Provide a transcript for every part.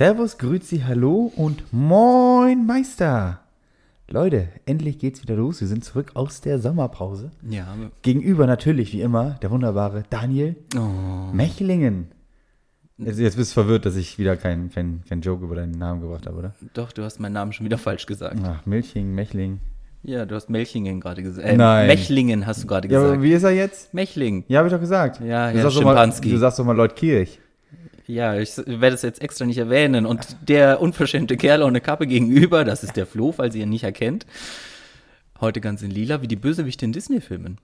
Servus, Grüezi, Hallo und Moin Meister. Leute, endlich geht's wieder los. Wir sind zurück aus der Sommerpause. Ja. Gegenüber natürlich, wie immer, der wunderbare Daniel Oh. Mechlingen. Jetzt, jetzt bist du verwirrt, dass ich wieder keinen kein, kein Joke über deinen Namen gebracht habe, oder? Doch, du hast meinen Namen schon wieder falsch gesagt. Ach, Milching, Mechling. Ja, du hast Melchingen gerade gesagt. Äh, Nein. Mechlingen hast du gerade Ja, gesagt. aber wie ist er jetzt? Mechling. Ja, habe ich doch gesagt. Ja, du ja, sagst doch mal. Du sagst doch mal Leutkirch. Ja, ich werde es jetzt extra nicht erwähnen. Und der unverschämte Kerl ohne Kappe gegenüber, das ist der Flo, falls ihr ihn nicht erkennt. Heute ganz in lila, wie die Bösewichte in Disney-Filmen.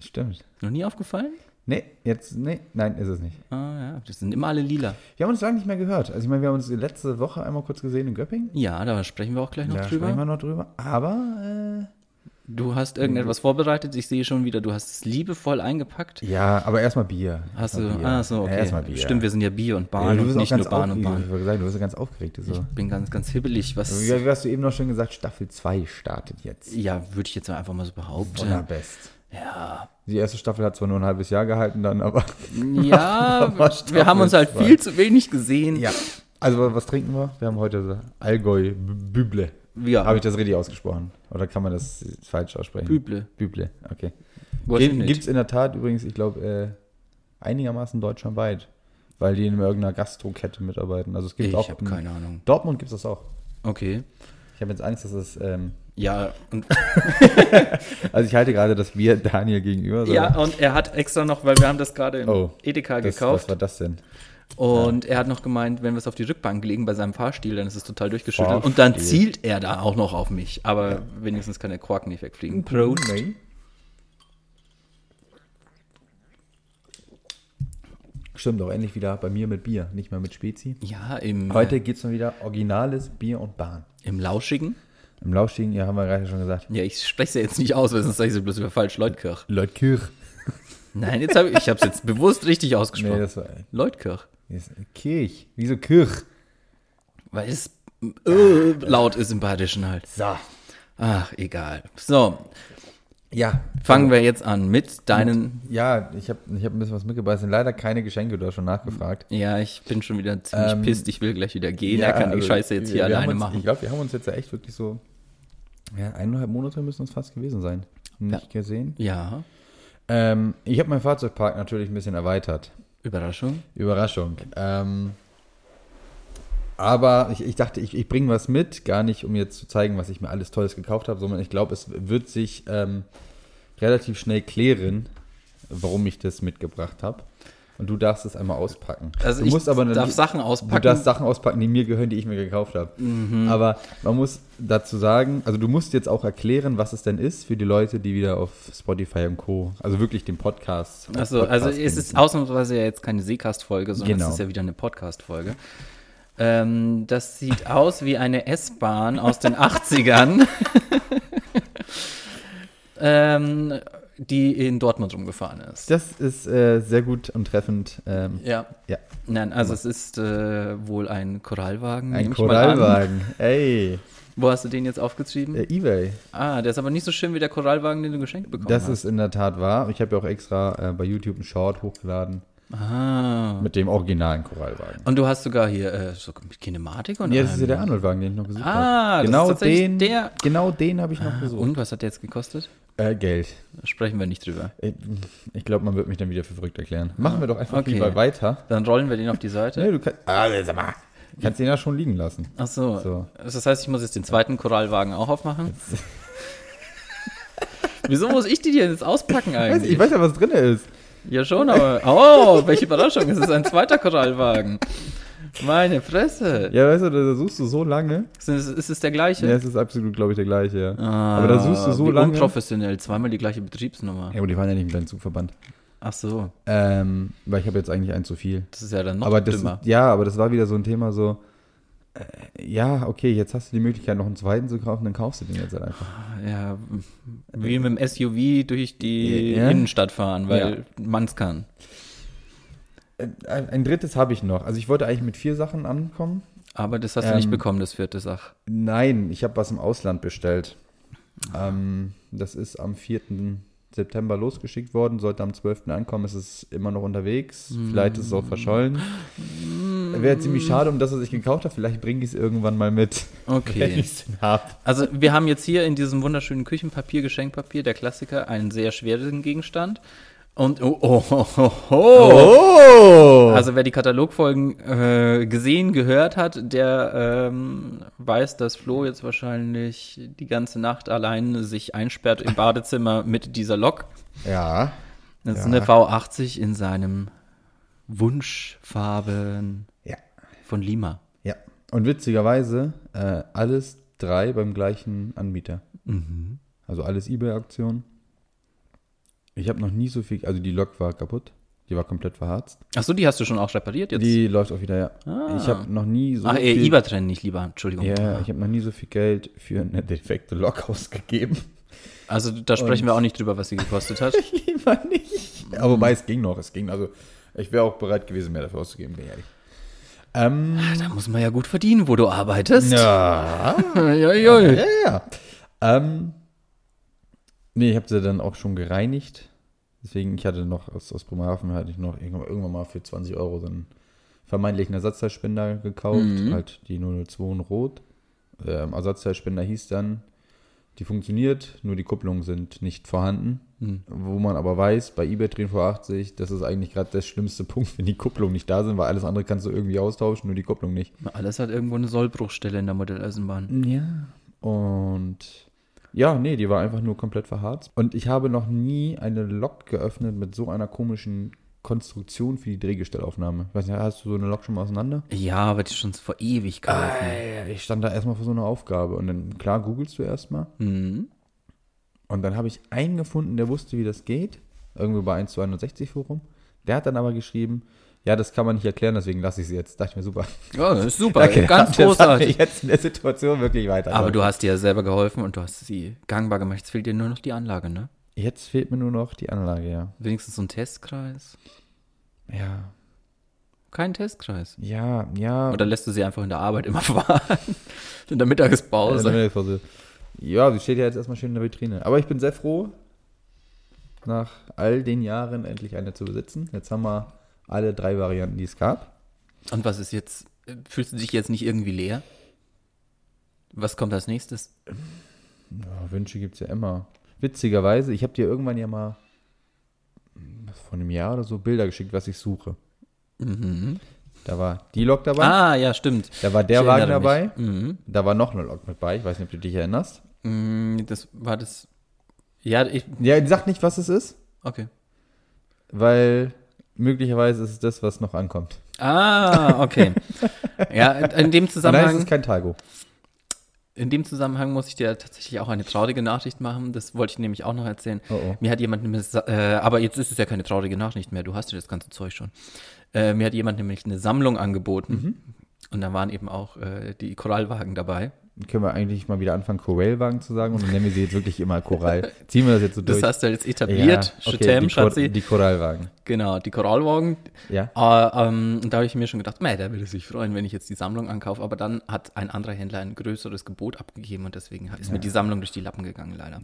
Stimmt. Noch nie aufgefallen? Nee, jetzt, nee, nein, ist es nicht. Ah ja, das sind immer alle lila. Wir haben uns lange nicht mehr gehört. Also ich meine, wir haben uns letzte Woche einmal kurz gesehen in Göppingen. Ja, da sprechen wir auch gleich noch Da drüber. sprechen wir noch drüber. Aber, Du hast irgendetwas vorbereitet. Ich sehe schon wieder, du hast es liebevoll eingepackt. ja, aber erstmal Bier. Hast du, Bier. ah, so, okay. Ja, erstmal Bier. Stimmt, wir sind ja Bier und ja, Bahn du und nicht nur Bahn und. Bahn. Ich sagen, du bist ja ganz aufgeregt. So. Ich bin ganz, ganz hibbelig, was. Wie, wie hast du eben noch schön gesagt, Staffel 2 startet jetzt. Ja, würde ich jetzt einfach mal so behaupten. Wunderbest. Ja. Die erste Staffel hat zwar nur ein halbes Jahr gehalten dann, aber Ja, wir haben uns halt viel zu wenig gesehen. ja. Also was trinken wir? Wir haben heute Allgäu Büble. Ja. Habe ich das richtig ausgesprochen? Oder kann man das falsch aussprechen? Büble. Büble, okay. Ich Gibt es in der Tat übrigens, ich glaube, äh, einigermaßen deutschlandweit, weil die in irgendeiner Gastrokette mitarbeiten. Also es gibt Ich auch habe in keine Ahnung. Dortmund gibt es das auch. Okay. Ich habe jetzt Angst, dass es, ähm, Ja, und, also ich halte gerade das Bier Daniel gegenüber. So. ja, und er hat extra noch, weil wir haben das gerade im Oh, Edeka das, gekauft. was war das denn? Und er hat noch gemeint, wenn wir es auf die Rückbank legen bei seinem Fahrstil, dann ist es total durchgeschüttelt. Und dann Fahrstil. zielt er da auch noch auf mich. Aber wenigstens kann der Korken nicht wegfliegen. Prost. Nee. Stimmt auch endlich wieder bei mir mit Bier, nicht mehr mit Spezi. Ja, im, Heute gibt es mal wieder originales Bier und Bahn. im Lauschigen. Im Lauschigen, ja, haben wir gerade schon gesagt. Ja, ich spreche es ja jetzt nicht aus, weil sonst sage ich es bloß über falsch. Leutkirch. Leutkirch. Nein, jetzt hab ich, ich habe es jetzt bewusst richtig Nee, ausgesprochen. das war Leutkirch. ist Kirch. Wieso Kirch? Weil es äh, laut ist im Badischen halt. So. Ach, egal. So, Ja. fangen wir jetzt an mit deinen. Ja, ich habe ich hab ein bisschen was mitgebracht. Es sind leider keine Geschenke, du hast schon nachgefragt. Ja, ich bin schon wieder ziemlich Ähm, pisst. Ich will gleich wieder gehen. er kann die also, Scheiße jetzt hier alleine uns, machen. Ich glaube, wir haben uns jetzt ja echt wirklich so. Ja, eineinhalb Monate müssen es fast gewesen sein. Nicht gesehen. ja, Ähm, ich habe meinen Fahrzeugpark natürlich ein bisschen erweitert. Überraschung. Überraschung. Ähm, aber ich, ich dachte, ich, ich bringe was mit, gar nicht, um jetzt zu zeigen, was ich mir alles Tolles gekauft habe, sondern ich glaube, es wird sich ähm, relativ schnell klären, warum ich das mitgebracht habe. Und du darfst es einmal auspacken. Also du ich musst aber darf Sachen Du auspacken. darfst Sachen auspacken, die mir gehören, die ich mir gekauft habe. Aber man muss dazu sagen, also du musst jetzt auch erklären, was es denn ist für die Leute, die wieder auf Spotify und Co., also wirklich den Podcast. Also, also es ist ausnahmsweise ja jetzt keine Seecast-Folge, sondern Genau. es ist ja wieder eine Podcast-Folge. Ähm, das sieht aus wie eine S-Bahn aus den 80ern, ähm, die in Dortmund rumgefahren ist. Das ist äh, sehr gut und treffend. Ähm, Ja. ja. Nein, also es ist äh, wohl ein Korallwagen. Ein. Korallwagen. Ey, Wo hast du den jetzt aufgeschrieben? äh, Ebay. Ah, der ist aber nicht so schön wie der Korallwagen, den du geschenkt bekommen Das hast. ist in der Tat wahr. Ich habe ja auch extra äh, bei YouTube einen Short hochgeladen Ah. mit dem originalen Korallwagen. Und du hast sogar hier äh, so mit Kinematik und Ja, das ist ja der Arnold-Wagen, den ich noch gesucht Ah, habe. das Genau den, der- genau den habe ich noch gesucht. Und was hat der jetzt gekostet? Äh, Geld. Sprechen wir nicht drüber. Ich, ich glaube, man wird mich dann wieder für verrückt erklären. Machen wir doch einfach Okay. lieber weiter. Dann rollen wir den auf die Seite. Nee, du kannst, ah, sag mal, kannst den ja schon liegen lassen. Ach so. So. Das heißt, ich muss jetzt den zweiten Korallwagen auch aufmachen? Wieso muss ich die denn jetzt auspacken eigentlich? ich weiß ja, was drin ist. Ja schon, aber... Oh, welche Überraschung. Es ist ein zweiter Korallwagen. Meine Fresse. Ja, weißt du, da suchst du so lange. Ist es, ist es der gleiche? Ja, es ist absolut, glaube ich, der gleiche, ja. Ah, Aber da suchst du so lange. unprofessionell. Zweimal die gleiche Betriebsnummer. Ja, aber die waren ja nicht mit deinem Zugverband. Ach so. Ähm, weil ich habe jetzt eigentlich einen zu viel. Das ist ja dann noch aber das dümmer. ja, aber das war wieder so ein Thema so, äh, ja, okay, jetzt hast du die Möglichkeit, noch einen zweiten zu kaufen, dann kaufst du den jetzt halt einfach. Ja, wie mit dem SUV durch die Ja. Innenstadt fahren, weil man's kann. Äh, Ein, ein drittes habe ich noch. Also ich wollte eigentlich mit vier Sachen ankommen. Aber das hast du nicht Ähm, bekommen, das vierte Sach. Nein, ich habe was im Ausland bestellt. Ähm, das ist am September losgeschickt worden, sollte am 12. ankommen, es ist immer noch unterwegs. Vielleicht ist es auch verschollen. Wäre ziemlich schade, um das, was ich gekauft habe. Vielleicht bringe ich es irgendwann mal mit, wenn Okay. ich es habe. Also wir haben jetzt hier in diesem wunderschönen Küchenpapier, Geschenkpapier, der Klassiker, einen sehr schweren Gegenstand. Und oh, oh, oh, oh, oh. Oh! Also wer die Katalogfolgen äh, gesehen, gehört hat, der ähm, weiß, dass Flo jetzt wahrscheinlich die ganze Nacht allein sich einsperrt im Badezimmer mit dieser Lok. ja. Das ist Ja. eine V80 in seinem Wunschfarben Ja. von Lima. Ja. Und witzigerweise, äh, alles drei beim gleichen Anbieter. Mhm. Also alles Ebay-Aktionen. Ich habe noch nie so viel, also die Lok war kaputt. Die war komplett verharzt. Achso, die hast du schon auch repariert jetzt? Die läuft auch wieder, ja. Ah. Ich habe noch nie so Ach, viel... IBA trennen nicht lieber, Entschuldigung. Ja, ich habe noch nie so viel Geld für eine defekte Lok ausgegeben. Also da sprechen wir auch nicht drüber, was sie gekostet hat. Lieber nicht. Aber wobei es ging noch, es ging. Also ich wäre auch bereit gewesen, mehr dafür auszugeben, bin ich ehrlich. Ähm, Da muss man ja gut verdienen, wo du arbeitest. ja. ja, ja. Ja, ja, ja. Ähm, nee, ich habe sie dann auch schon gereinigt. Deswegen, ich hatte noch aus, aus Bremerhaven hatte ich noch irgendwann, irgendwann mal für 20 Euro so einen vermeintlichen Ersatzteilspender gekauft. Mhm. Halt die 002 in Rot. Ähm, Ersatzteilspender hieß dann, die funktioniert, nur die Kupplungen sind nicht vorhanden. Hm. Wo man aber weiß, bei eBay Train vor 80, das ist eigentlich gerade der schlimmste Punkt, wenn die Kupplungen nicht da sind, weil alles andere kannst du irgendwie austauschen, nur die Kupplung nicht. Alles hat irgendwo eine Sollbruchstelle in der Modelleisenbahn. Ja. Und ja, nee, die war einfach nur komplett verharzt. Und ich habe noch nie eine Lok geöffnet mit so einer komischen Konstruktion für die Drehgestellaufnahme. Ich weiß nicht, hast du so eine Lok schon mal auseinander? Ja, aber die ist schon vor Ewigkeiten. Äh, Ich stand da erstmal vor so einer Aufgabe und dann, klar, googelst du erstmal. Mhm. Und dann habe ich einen gefunden, der wusste, wie das geht. Irgendwo bei 1 zu 61 Forum. Der hat dann aber geschrieben, ja, das kann man nicht erklären, deswegen lasse ich sie jetzt. Dachte ich mir, super. Ja, das ist super. Danke, Ganz das hat großartig. jetzt in der Situation wirklich weiter. Aber du hast dir ja selber geholfen und du hast sie gangbar gemacht. Jetzt fehlt dir nur noch die Anlage, ne? Jetzt fehlt mir nur noch die Anlage, ja. Wenigstens so ein Testkreis. Ja, Kein Testkreis. ja, ja. Oder lässt du sie einfach in der Arbeit immer fahren? in der Mittagspause. In der Mittagspause. Ja, sie steht ja jetzt erstmal schön in der Vitrine. Aber ich bin sehr froh, nach all den Jahren endlich eine zu besitzen. Jetzt haben wir alle drei Varianten, die es gab. Und was ist jetzt? Fühlst du dich jetzt nicht irgendwie leer? Was kommt als nächstes? Ja, Wünsche gibt es ja immer. Witzigerweise, ich habe dir irgendwann ja mal vor einem Jahr oder so Bilder geschickt, was ich suche. Mhm. Da war die Lok dabei, Ah, ja, stimmt. da war der Wagen dabei. Mhm. da war noch eine Lok mit bei. Ich weiß nicht, ob du dich erinnerst. Mm, Das war das. Ja, ich. Ja, sag nicht, was es ist, Okay. weil möglicherweise ist es das, was noch ankommt. Ah, okay. ja, in dem Und nein, es Zusammenhang. ist kein Talgo. In dem Zusammenhang muss ich dir tatsächlich auch eine traurige Nachricht machen. Das wollte ich nämlich auch noch erzählen. Oh, oh. Mir hat jemand nämlich, äh, aber jetzt ist es ja keine traurige Nachricht mehr. Du hast ja das ganze Zeug schon. Äh, mir hat jemand nämlich eine Sammlung angeboten. Mhm. Und da waren eben auch äh, die Korallwagen dabei. Können wir eigentlich mal wieder anfangen, Corellwagen zu sagen und dann nennen wir sie jetzt wirklich immer Korall. Ziehen wir das jetzt so Das durch? hast du jetzt etabliert. Ja, okay, Chetem, die, Schatzi. die Korallwagen. Genau, die Korallwagen. Ja. Äh, ähm, und da habe ich mir schon gedacht, meh, der würde sich freuen, wenn ich jetzt die Sammlung ankaufe. Aber dann hat ein anderer Händler ein größeres Gebot abgegeben und deswegen ist mir die Sammlung durch die Lappen gegangen, leider.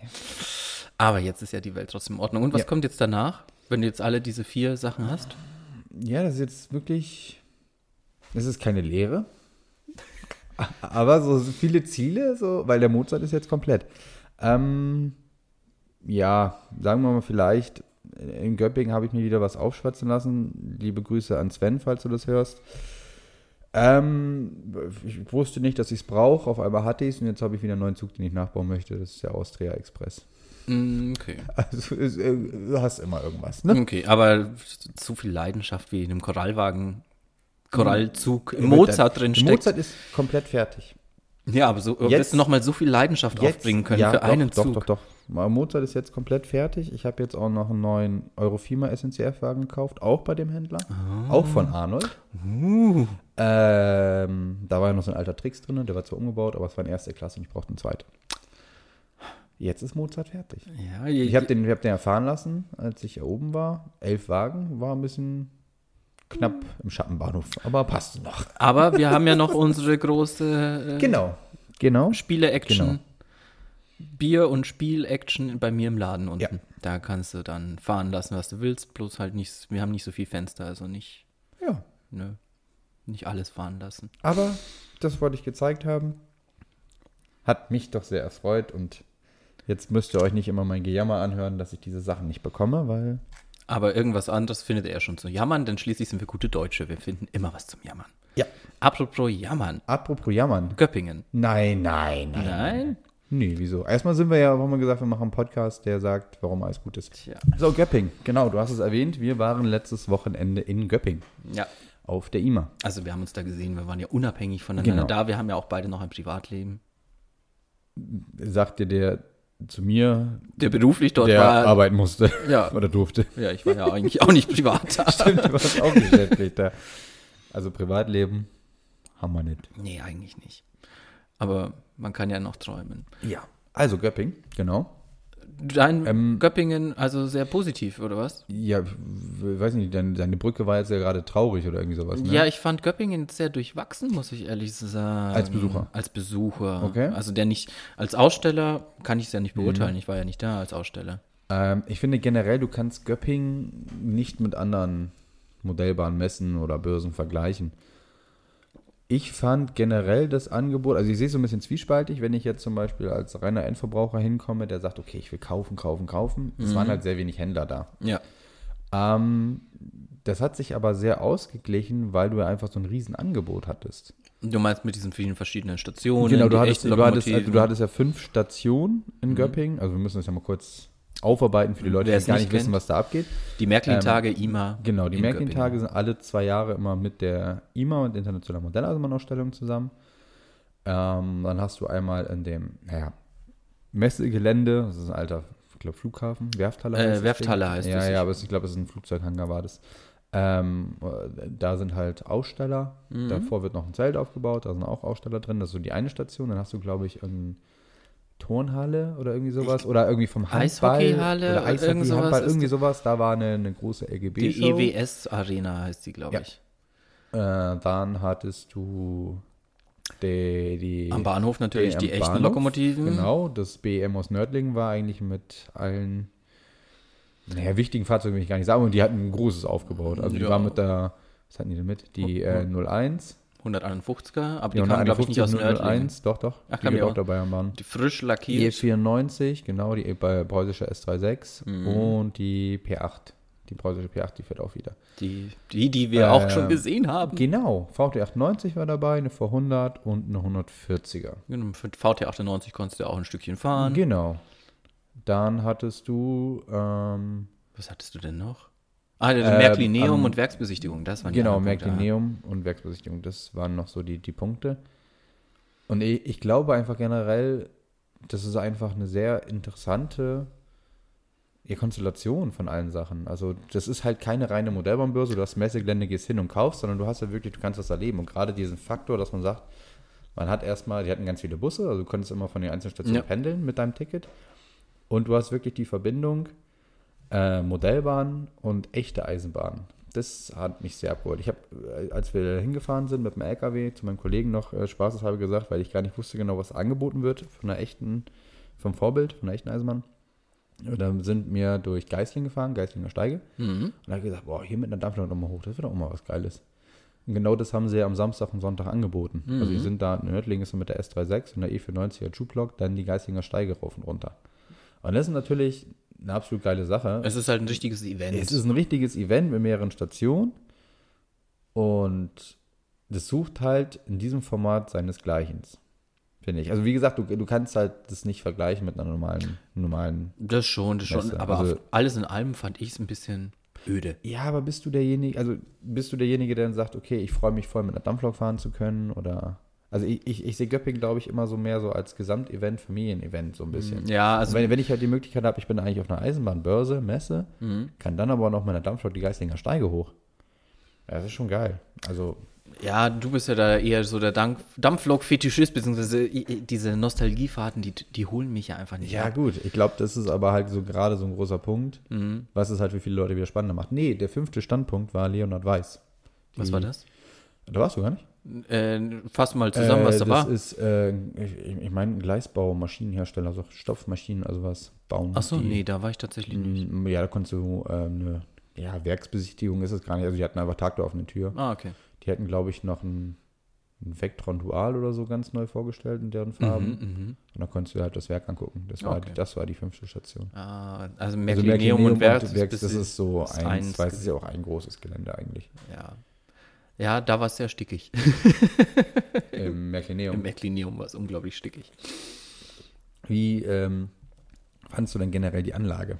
Aber jetzt ist ja die Welt trotzdem in Ordnung. Und was Ja. kommt jetzt danach, wenn du jetzt alle diese vier Sachen hast? Ja, das ist jetzt wirklich. Das ist keine Lehre. Aber so viele Ziele, so, weil der Mozart ist jetzt komplett. Ähm, ja, sagen wir mal vielleicht, in Göppingen habe ich mir wieder was aufschwatzen lassen. Liebe Grüße an Sven, falls du das hörst. Ähm, ich wusste nicht, dass ich es brauche. Auf einmal hatte ich es und jetzt habe ich wieder einen neuen Zug, den ich nachbauen möchte. Das ist der Austria Express. Mm, Okay. Also, äh, du hast immer irgendwas, ne? Okay, aber zu viel Leidenschaft wie in einem Korallwagen, Korallzug im Mozart drin steckt. Mozart ist komplett fertig. Ja, aber so Jetzt- wirst du nochmal so viel Leidenschaft aufbringen können ja, für doch, einen doch, Zug. Doch, doch, doch. Mozart ist jetzt komplett fertig. Ich habe jetzt auch noch einen neuen Eurofima SNCF-Wagen gekauft, auch bei dem Händler. Auch von Arnold. Uh. Ähm, da war ja noch so ein alter Tricks drin, der war zwar umgebaut, aber es war eine erste Klasse und ich brauchte einen zweiten. Jetzt ist Mozart fertig. Ja, Ich habe den, ich hab den erfahren lassen, als ich hier oben war. Elf Wagen, war ein bisschen knapp im Schattenbahnhof, aber passte noch. aber wir haben ja noch unsere große äh, Genau. Genau. Spiele-Action. Genau. Bier- und Spiel-Action bei mir im Laden unten. Ja. Da kannst du dann fahren lassen, was du willst, bloß halt nicht, wir haben nicht so viel Fenster, also nicht, Ja. ne, nicht alles fahren lassen. Aber das wollte ich gezeigt haben. Hat mich doch sehr erfreut und jetzt müsst ihr euch nicht immer mein Gejammer anhören, dass ich diese Sachen nicht bekomme, weil Aber irgendwas anderes findet er schon zu jammern, denn schließlich sind wir gute Deutsche. Wir finden immer was zum Jammern. Ja. Apropos jammern. apropos jammern. Göppingen. Nein, nein, nein. Nein? Nee, wieso? Erstmal sind wir ja, haben wir gesagt, wir machen einen Podcast, der sagt, warum alles gut ist. Tja. So, Göpping, genau, du hast es erwähnt. Wir waren letztes Wochenende in Göpping Ja. auf der IMA. Also wir haben uns da gesehen, wir waren ja unabhängig voneinander Genau. da. Wir haben ja auch beide noch ein Privatleben. Sagte der zu mir, Der beruflich dort der war. arbeiten musste Ja. oder durfte. Ja, ich war ja eigentlich auch nicht privat da. Stimmt, du warst auch geschäftlich da. Also Privatleben haben wir nicht. Nee, eigentlich nicht. Aber man kann ja noch träumen. Ja. Also Göpping, genau. Dein Ähm, Göppingen, also sehr positiv, oder was? Ja, ich weiß nicht, deine, deine Brücke war jetzt ja gerade traurig oder irgendwie sowas, ne? Ja, ich fand Göppingen sehr durchwachsen, muss ich ehrlich sagen. Als Besucher? Als Besucher. Okay. Also der nicht, als Aussteller kann ich es ja nicht Mhm. beurteilen. Ich war ja nicht da als Aussteller. Ähm, ich finde generell, du kannst Göpping nicht mit anderen Modellbahnen, Messen oder Börsen vergleichen. Ich fand generell das Angebot, also ich sehe es so ein bisschen zwiespaltig, wenn ich jetzt zum Beispiel als reiner Endverbraucher hinkomme, der sagt, okay, ich will kaufen, kaufen, kaufen. Es waren halt sehr wenig Händler da. Ja. Ähm, das hat sich aber sehr ausgeglichen, weil du ja einfach so ein Riesenangebot hattest. Du meinst mit diesen vielen verschiedenen Stationen? Genau, du hattest, du, hattest, also du hattest ja fünf Stationen in Göppingen. Also wir müssen das ja mal kurz aufarbeiten für die Leute, die gar nicht nicht wissen, kennt. was da abgeht. die Märklin-Tage, IMA. Genau, die in Märklin-Tage sind alle zwei Jahre immer mit der IMA und Internationalen Modelleisenbahnausstellung zusammen. Ähm, dann hast du einmal in dem, naja, Messegelände, das ist ein alter, ich glaube, Flughafen, Werfthalle. Äh, heißt das Werfthalle heißt ja, es. Ja, aber es, ich glaube, es ist ein Flugzeughangar, war das. Ähm, da sind halt Aussteller. Mhm. Davor wird noch ein Zelt aufgebaut, da sind auch Aussteller drin. Das ist so die eine Station. Dann hast du, glaube ich, eine Turnhalle oder irgendwie sowas. Oder irgendwie vom Handball. Eishockeyhalle oder Eishockey, irgend sowas Handball, irgendwie sowas. Da war eine, eine große LGB. Die Show. EWS-Arena heißt die, glaube Ja. ich. Äh, dann hattest du die, die Am Bahnhof natürlich die echten Bahnhof. Lokomotiven. Genau, das BM aus Nördlingen war eigentlich mit allen, naja, wichtigen Fahrzeugen will ich gar nicht sagen, und die hatten ein großes aufgebaut. Also die Ja. waren mit der, was hatten die denn mit? Die äh, 01. 151er, aber Die die kamen, glaube ich, nicht aus Nördlingen. 01, doch, doch. Ach, die die auch auch. dabei am Bahn. Die frisch Die lackiert. E94, genau, die bei preußische S36 Mhm. und die P8. Die preußische P8, die fährt auch wieder. Die, die, die wir auch Ähm, schon gesehen haben. Genau, VT98 war dabei, eine V100 und eine 140er. Genau, Für VT98 konntest du auch ein Stückchen fahren. Genau. Dann hattest du, ähm, Was hattest du denn noch? Ah, der Ähm, Märklineum am- und Werksbesichtigung, das waren die genau, anderen Punkte. Und Werksbesichtigung, das waren noch so die, die Punkte. Und ich, ich glaube einfach generell, das ist einfach eine sehr interessante Konstellation von allen Sachen. Also das ist halt keine reine Modellbahnbörse, du hast Messegelände, gehst hin und kaufst, sondern du hast ja wirklich, du kannst das erleben. Und gerade diesen Faktor, dass man sagt, man hat erstmal, die hatten ganz viele Busse, also du konntest immer von den einzelnen Stationen Ja. pendeln mit deinem Ticket. Und du hast wirklich die Verbindung äh, Modellbahn und echte Eisenbahn. Das hat mich sehr abgeholt. Ich habe, äh, als wir hingefahren sind mit dem LKW, zu meinem Kollegen noch äh, spaßeshalber gesagt, weil ich gar nicht wusste genau, was angeboten wird von einer echten, vom Vorbild, von einer echten Eisenbahn. Und dann sind wir durch Geisling gefahren, Geislinger Steige. Mhm. Und da habe ich gesagt, boah, hier mit einer Dampflok nochmal hoch, das wird auch mal was Geiles. Und genau das haben sie ja am Samstag und Sonntag angeboten. Also die sind da, in Nördlingen ist mit der S36 und der E490er Schublock, dann die Geislinger Steige rauf und runter. Und das ist natürlich eine absolut geile Sache. Es ist halt ein richtiges Event. Es ist ein richtiges Event mit mehreren Stationen und das sucht halt in diesem Format seinesgleichen. Finde ich. Also wie gesagt, du, du kannst halt das nicht vergleichen mit einer normalen, normalen. das schon, das schon. Messe. Aber Also- alles in allem fand ich es ein bisschen öde. Ja, aber bist du derjenige, also bist du derjenige, der dann sagt, okay, ich freue mich voll mit einer Dampflok fahren zu können oder also ich, ich, ich sehe Göpping, glaube ich, immer so mehr so als Gesamtevent, Familienevent so ein bisschen. Ja, Also wenn, wenn ich halt die Möglichkeit habe, ich bin eigentlich auf einer Eisenbahnbörse, Messe, Mhm. kann dann aber noch mit einer Dampflok die Geistlinger Steige hoch. Das ist schon geil. Also Ja, du bist ja da eher so der Dampflok-Fetischist, beziehungsweise diese Nostalgiefahrten, die, die holen mich ja einfach nicht Ja, ab. gut. Ich glaube, das ist aber halt so gerade so ein großer Punkt, Mhm. was es halt für viele Leute wieder spannender macht. Nee, der fünfte Standpunkt war Leonhard Weiß. Was Die- war das? Da warst du gar nicht? Äh, fass mal zusammen, was da das war. ist, äh, ich, ich meine, Gleisbau, Maschinenhersteller, also Stoffmaschinen, also was bauen. Ach so, die. nee, da war ich tatsächlich nicht. Ja, da konntest du äh, eine ja, Werksbesichtigung ist es gar nicht. Also die hatten einfach Tag der offenen Tür. Ah, okay. Die hätten, glaube ich, noch ein, ein Vectron Dual oder so ganz neu vorgestellt in deren Farben. Mhm, mhm. Und dann konntest du halt das Werk angucken. Das war, Okay. das war die fünfte Station. Ah, also Also Märklineum und Werk, Werks, das ist so eins, eins weil es ist ja auch ein großes Gelände eigentlich. Ja. Ja, da war es sehr stickig. Im Im Märklineum. Märklineum war es unglaublich stickig. Wie ähm, fandst du denn generell die Anlage?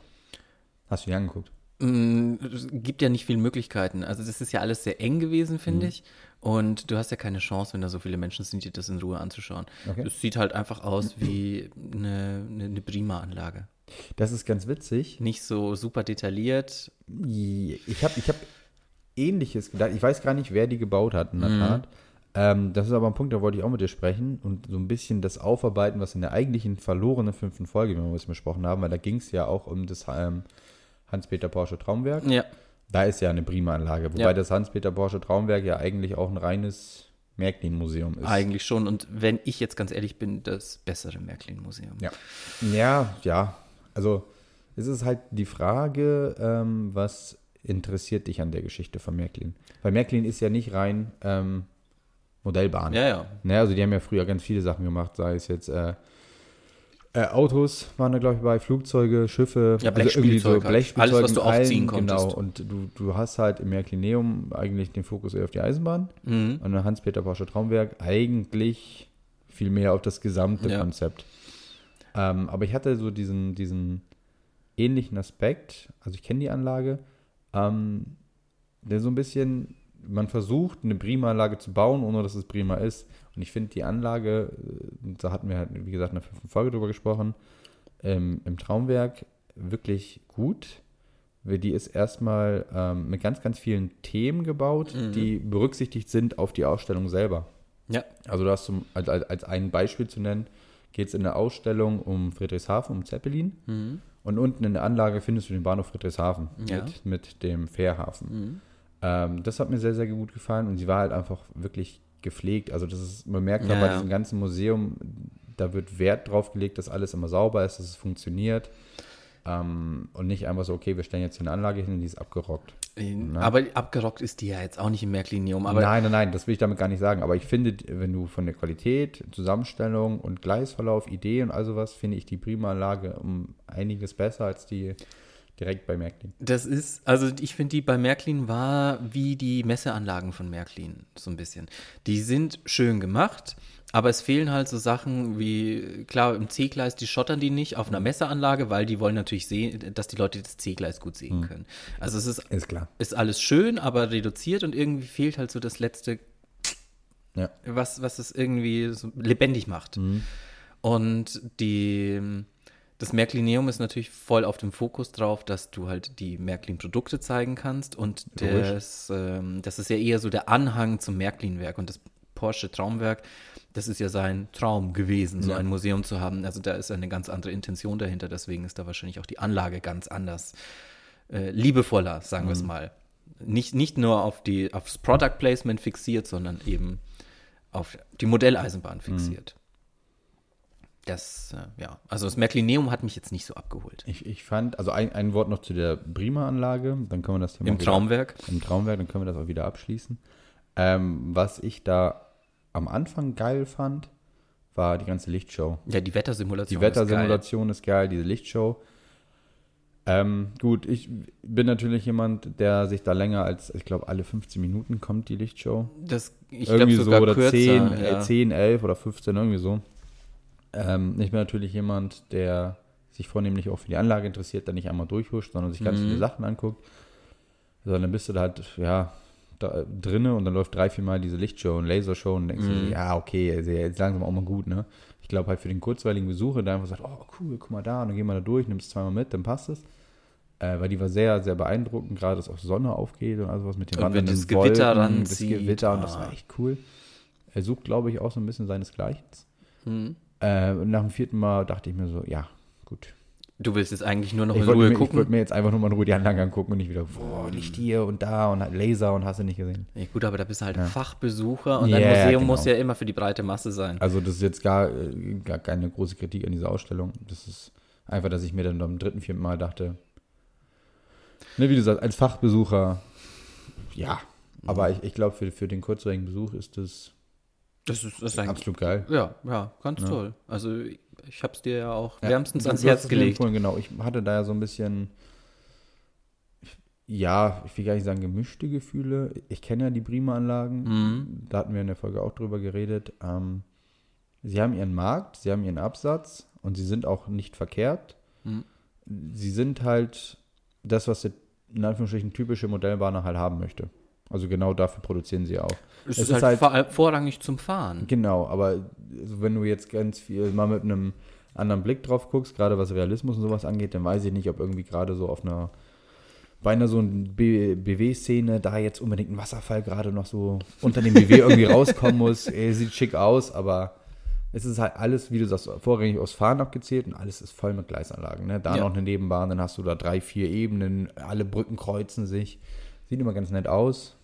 Hast du die angeguckt? Mm, Es gibt ja nicht viele Möglichkeiten. Also das ist ja alles sehr eng gewesen, Mhm. finde ich. Und du hast ja keine Chance, wenn da so viele Menschen sind, dir das in Ruhe anzuschauen. Okay. Es sieht halt einfach aus wie eine, eine, eine Prima-Anlage. Das ist ganz witzig. Nicht so super detailliert. Ich habe ich hab Ähnliches gedacht. Ich weiß gar nicht, wer die gebaut hat, in der Mhm. Tat. Ähm, das ist aber ein Punkt, da wollte ich auch mit dir sprechen und so ein bisschen das Aufarbeiten, was in der eigentlichen verlorenen fünften Folge, wie wir es besprochen haben, weil da ging es ja auch um das ähm, Hans-Peter Porsche Traumwerk. Ja, Da ist ja eine Prima-Anlage, wobei Ja. das Hans-Peter Porsche Traumwerk ja eigentlich auch ein reines Märklin-Museum ist. eigentlich schon. Und wenn ich jetzt ganz ehrlich bin, das bessere Märklin-Museum. Ja. Ja, ja. Also es ist halt die Frage, ähm, was interessiert dich an der Geschichte von Märklin? Weil Märklin ist ja nicht rein ähm, Modellbahn. Ja, ja. Ne, also die haben ja früher ganz viele Sachen gemacht, sei es jetzt äh, äh, Autos waren da, glaube ich, bei, Flugzeuge, Schiffe, Ja, also irgendwie so Blechspielzeug halt. Alles, was du aufziehen allen, Genau, konntest. und du, du hast halt im Märklineum eigentlich den Fokus eher auf die Eisenbahn Mhm. und Hans-Peter Porsche Traumwerk eigentlich viel mehr auf das gesamte Ja. Konzept. Ähm, aber ich hatte so diesen, diesen ähnlichen Aspekt, also ich kenne die Anlage, ähm, der so ein bisschen, man versucht, eine Prima-Anlage zu bauen, ohne dass es prima ist. Und ich finde die Anlage, äh, da hatten wir halt, wie gesagt, in der fünften Folge drüber gesprochen, ähm, im Traumwerk wirklich gut. Die ist erstmal ähm, mit ganz, ganz vielen Themen gebaut, Mhm. die berücksichtigt sind auf die Ausstellung selber. Ja. Also du hast zum, als, als als ein Beispiel zu nennen, geht es in der Ausstellung um Friedrichshafen, um Zeppelin. Mhm. Und unten in der Anlage findest du den Bahnhof Friedrichshafen Ja. mit, mit dem Fährhafen. Mhm. Ähm, das hat mir sehr, sehr gut gefallen und sie war halt einfach wirklich gepflegt. Also das ist, man merkt Ja, bei diesem ganzen Museum, da wird Wert drauf gelegt, dass alles immer sauber ist, dass es funktioniert. Ähm, und nicht einfach so, okay, wir stellen jetzt hier eine Anlage hin und die ist abgerockt. In- Aber abgerockt ist die ja jetzt auch nicht im Märklinium. Aber nein, nein, nein, das will ich damit gar nicht sagen. Aber ich finde, wenn du von der Qualität, Zusammenstellung und Gleisverlauf, Idee und all sowas, finde ich die Prima-Anlage um einiges besser als die direkt bei Märklin. Das ist, also ich finde, die bei Märklin war wie die Messeanlagen von Märklin, so ein bisschen. Die sind schön gemacht, aber es fehlen halt so Sachen wie, klar, im C-Gleis, die schottern die nicht auf einer Messeanlage, weil die wollen natürlich sehen, dass die Leute das C-Gleis gut sehen können. Also es ist, Ist klar. ist alles schön, aber reduziert und irgendwie fehlt halt so das letzte Ja. was, was es irgendwie so lebendig macht. Und die, das Märklineum ist natürlich voll auf dem Fokus drauf, dass du halt die Märklin-Produkte zeigen kannst. Und das, ähm, das ist ja eher so der Anhang zum Märklin-Werk. Und das Porsche Traumwerk, das ist ja sein Traum gewesen, so Ja. ein Museum zu haben. Also da ist eine ganz andere Intention dahinter. Deswegen ist da wahrscheinlich auch die Anlage ganz anders, äh, liebevoller, sagen wir es mal. Nicht, nicht nur auf die, aufs Product Placement fixiert, sondern eben auf die Modelleisenbahn fixiert. Das, äh, ja, also das Märklineum hat mich jetzt nicht so abgeholt. Ich, ich fand, also ein, ein Wort noch zu der Prima-Anlage, dann können wir das Thema Im wieder- Traumwerk. Im Traumwerk, dann können wir das auch wieder abschließen. Ähm, was ich da am Anfang geil fand, war die ganze Lichtshow. Ja, die Wettersimulation. Die Wettersimulation ist geil, diese Lichtshow. Ähm, gut, ich bin natürlich jemand, der sich da länger als, ich glaube, alle 15 Minuten kommt die Lichtshow. Ist geil. Das, ich irgendwie sogar so, oder kürzer. 10, ja. äh, 10, 11 oder 15, irgendwie so. Ähm, ich bin natürlich jemand, der sich vornehmlich auch für die Anlage interessiert, der nicht einmal durchhuscht, sondern sich ganz Mhm. viele Sachen anguckt. So, dann bist du da halt, ja, da, drinne und dann läuft drei, vier Mal diese Lichtshow und Lasershow und denkst du, Mhm. so, ja, okay, jetzt langsam auch mal gut, ne? Ich glaube halt für den kurzweiligen Besucher, der einfach sagt, oh cool, guck mal da, und dann gehen wir da durch, nimmst zweimal mit, dann passt es. Äh, weil die war sehr, sehr beeindruckend, gerade dass auch Sonne aufgeht und also was mit den Und wenn das Gewitter Wolken, das Gewitter, und das ah. war echt cool. Er sucht, glaube ich, auch so ein bisschen seinesgleichen. Mhm. Äh, und nach dem vierten Mal dachte ich mir so, ja, gut. Du willst jetzt eigentlich nur noch Ich in Ruhe mir, ich gucken. wollte mir jetzt einfach nur mal in Ruhe die Anlagen angucken und nicht wieder, boah, Licht hier und da und Laser und hast du nicht gesehen. Ja, gut, aber da bist du halt Ja. Fachbesucher und Ja, dein Museum genau. muss ja immer für die breite Masse sein. Also das ist jetzt gar, äh, gar keine große Kritik an dieser Ausstellung. Das ist einfach, dass ich mir dann beim dritten, vierten Mal dachte, ne, wie du sagst, als Fachbesucher, ja. Aber ich, ich glaube, für, für den kurzweilige Besuch ist das Das ist, das ist eigentlich. absolut geil. Ja, ja, ganz Ja. toll. Also ich habe es dir ja auch Ja, wärmstens du- ans Herz gelegt. genau. Ich hatte da ja so ein bisschen, ja, ich will gar nicht sagen gemischte Gefühle. Ich kenne ja die Prima-Anlagen. Mhm. Da hatten wir in der Folge auch drüber geredet. Ähm, sie haben ihren Markt, sie haben ihren Absatz und sie sind auch nicht verkehrt. Mhm. Sie sind halt das, was der in Anführungsstrichen typische Modellbahner halt haben möchte. Also genau dafür produzieren sie auch. Es, Es ist, ist halt, halt- vorrangig zum Fahren. Genau, aber also wenn du jetzt ganz viel mal mit einem anderen Blick drauf guckst, gerade was Realismus und sowas angeht, dann weiß ich nicht, ob irgendwie gerade so auf einer bei einer so einer B- BW-Szene da jetzt unbedingt ein Wasserfall gerade noch so unter dem BW irgendwie rauskommen muss. Ey, sieht schick aus, aber es ist halt alles, wie du sagst, vorrangig aus Fahren abgezählt und alles ist voll mit Gleisanlagen. Ne? Da Ja. noch eine Nebenbahn, dann hast du da drei, vier Ebenen, alle Brücken kreuzen sich. Sieht immer ganz nett aus.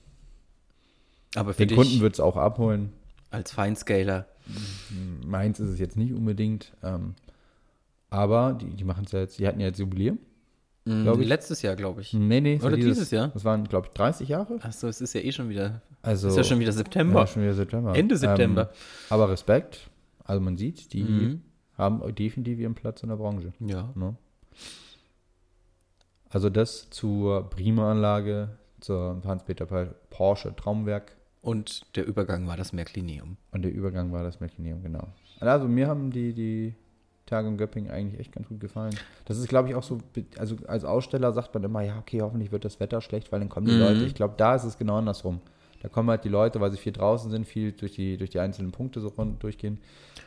Aber für Den Kunden wird es auch abholen. als Feinscaler. Meins ist es jetzt nicht unbedingt. Ähm, aber die, die machen es ja jetzt, die hatten ja jetzt Jubiläum. Mhm, ich. Letztes Jahr, glaube ich. Nee, nee, Oder dieses Jahr? Das waren, glaube ich, 30 Jahre. Achso, es ist ja eh schon wieder. Also, ist ja schon wieder September. ja, schon wieder September. Ende September. Ähm, aber Respekt. Also man sieht, die Mhm. haben definitiv ihren Platz in der Branche. Ja. Ne? Also das zur Prima-Anlage, zur Hans-Peter Porsche Traumwerk Und der Übergang war das Märklinium. und der Übergang war das Mechanium, genau. Also mir haben die, die Tage in Göppingen eigentlich echt ganz gut gefallen. Das ist, glaube ich, auch so, also als Aussteller sagt man immer, ja, okay, hoffentlich wird das Wetter schlecht, weil dann kommen die Mhm. Leute. Ich glaube, da ist es genau andersrum. Da kommen halt die Leute, weil sie viel draußen sind, viel durch die, durch die einzelnen Punkte so rund durchgehen.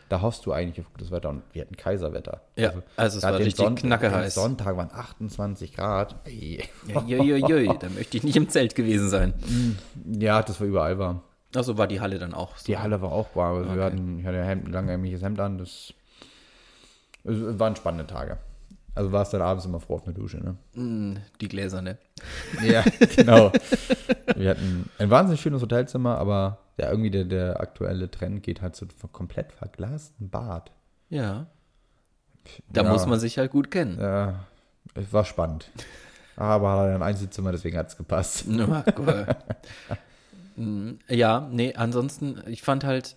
Da hoffst du eigentlich auf gutes Wetter und wir hatten Kaiserwetter. Ja, also es gerade war richtig Sonn- knackerheiß. Sonntag waren 28 Grad. Ey. Juiuiui, da möchte ich nicht im Zelt gewesen sein. Ja, das war überall warm. Also war die Halle dann auch so. Die Halle war auch warm. Also Okay. wir hatten, ich hatte ein langärmliches Hemd an. Das, es waren spannende Tage. Also warst dann abends immer froh auf eine Dusche, ne? Mm, Die Gläserne. Ja, genau. Wir hatten ein wahnsinnig schönes Hotelzimmer, aber ja, irgendwie der, der aktuelle Trend geht halt zu einem komplett verglasten Bad. Ja. Da Ja. muss man sich halt gut kennen. Ja, es war spannend. Aber hat ein Einzelzimmer, deswegen hat es gepasst. Ja, cool. Mm, ja, nee, ansonsten, ich fand halt,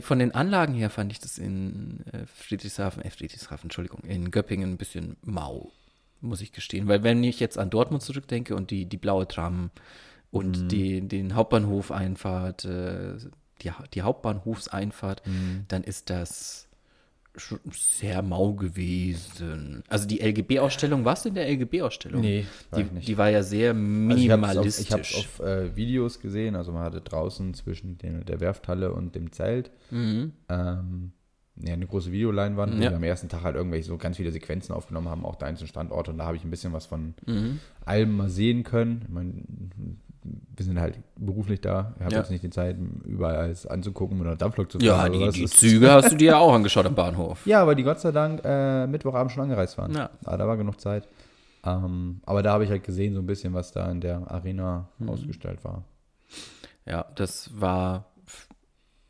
von den Anlagen her fand ich das in äh, Friedrichshafen, äh, Friedrichshafen, Entschuldigung, in Göppingen ein bisschen mau, muss ich gestehen. Weil wenn ich jetzt an Dortmund zurückdenke und die, die blaue Tram und die, den Hauptbahnhofeinfahrt, äh, die, die Hauptbahnhofseinfahrt, dann ist das schon sehr mau gewesen. Also die LGB-Ausstellung, warst du in der LGB-Ausstellung? Nee, war die, ich nicht. die war ja sehr Also minimalistisch. ich habe es auf, ich hab's auf äh, Videos gesehen, also man hatte draußen zwischen den, der Werfthalle und dem Zelt Mhm. ähm, ja, eine große Videoleinwand, wo Ja. wir am ersten Tag halt irgendwelche so ganz viele Sequenzen aufgenommen haben, auch der einzelnen Standorte und da habe ich ein bisschen was von Mhm. allem mal sehen können. Ich meine, wir sind halt beruflich da, ich habe Ja. jetzt nicht die Zeit, überall alles anzugucken oder Dampflok zu fahren. Ja, die, die Züge hast du dir ja auch angeschaut am Bahnhof. Ja, aber die Gott sei Dank äh, Mittwochabend schon angereist waren. Ja. Ah, da war genug Zeit. Ähm, aber da habe ich halt gesehen, so ein bisschen, was da in der Arena Mhm. ausgestellt war. Ja, das war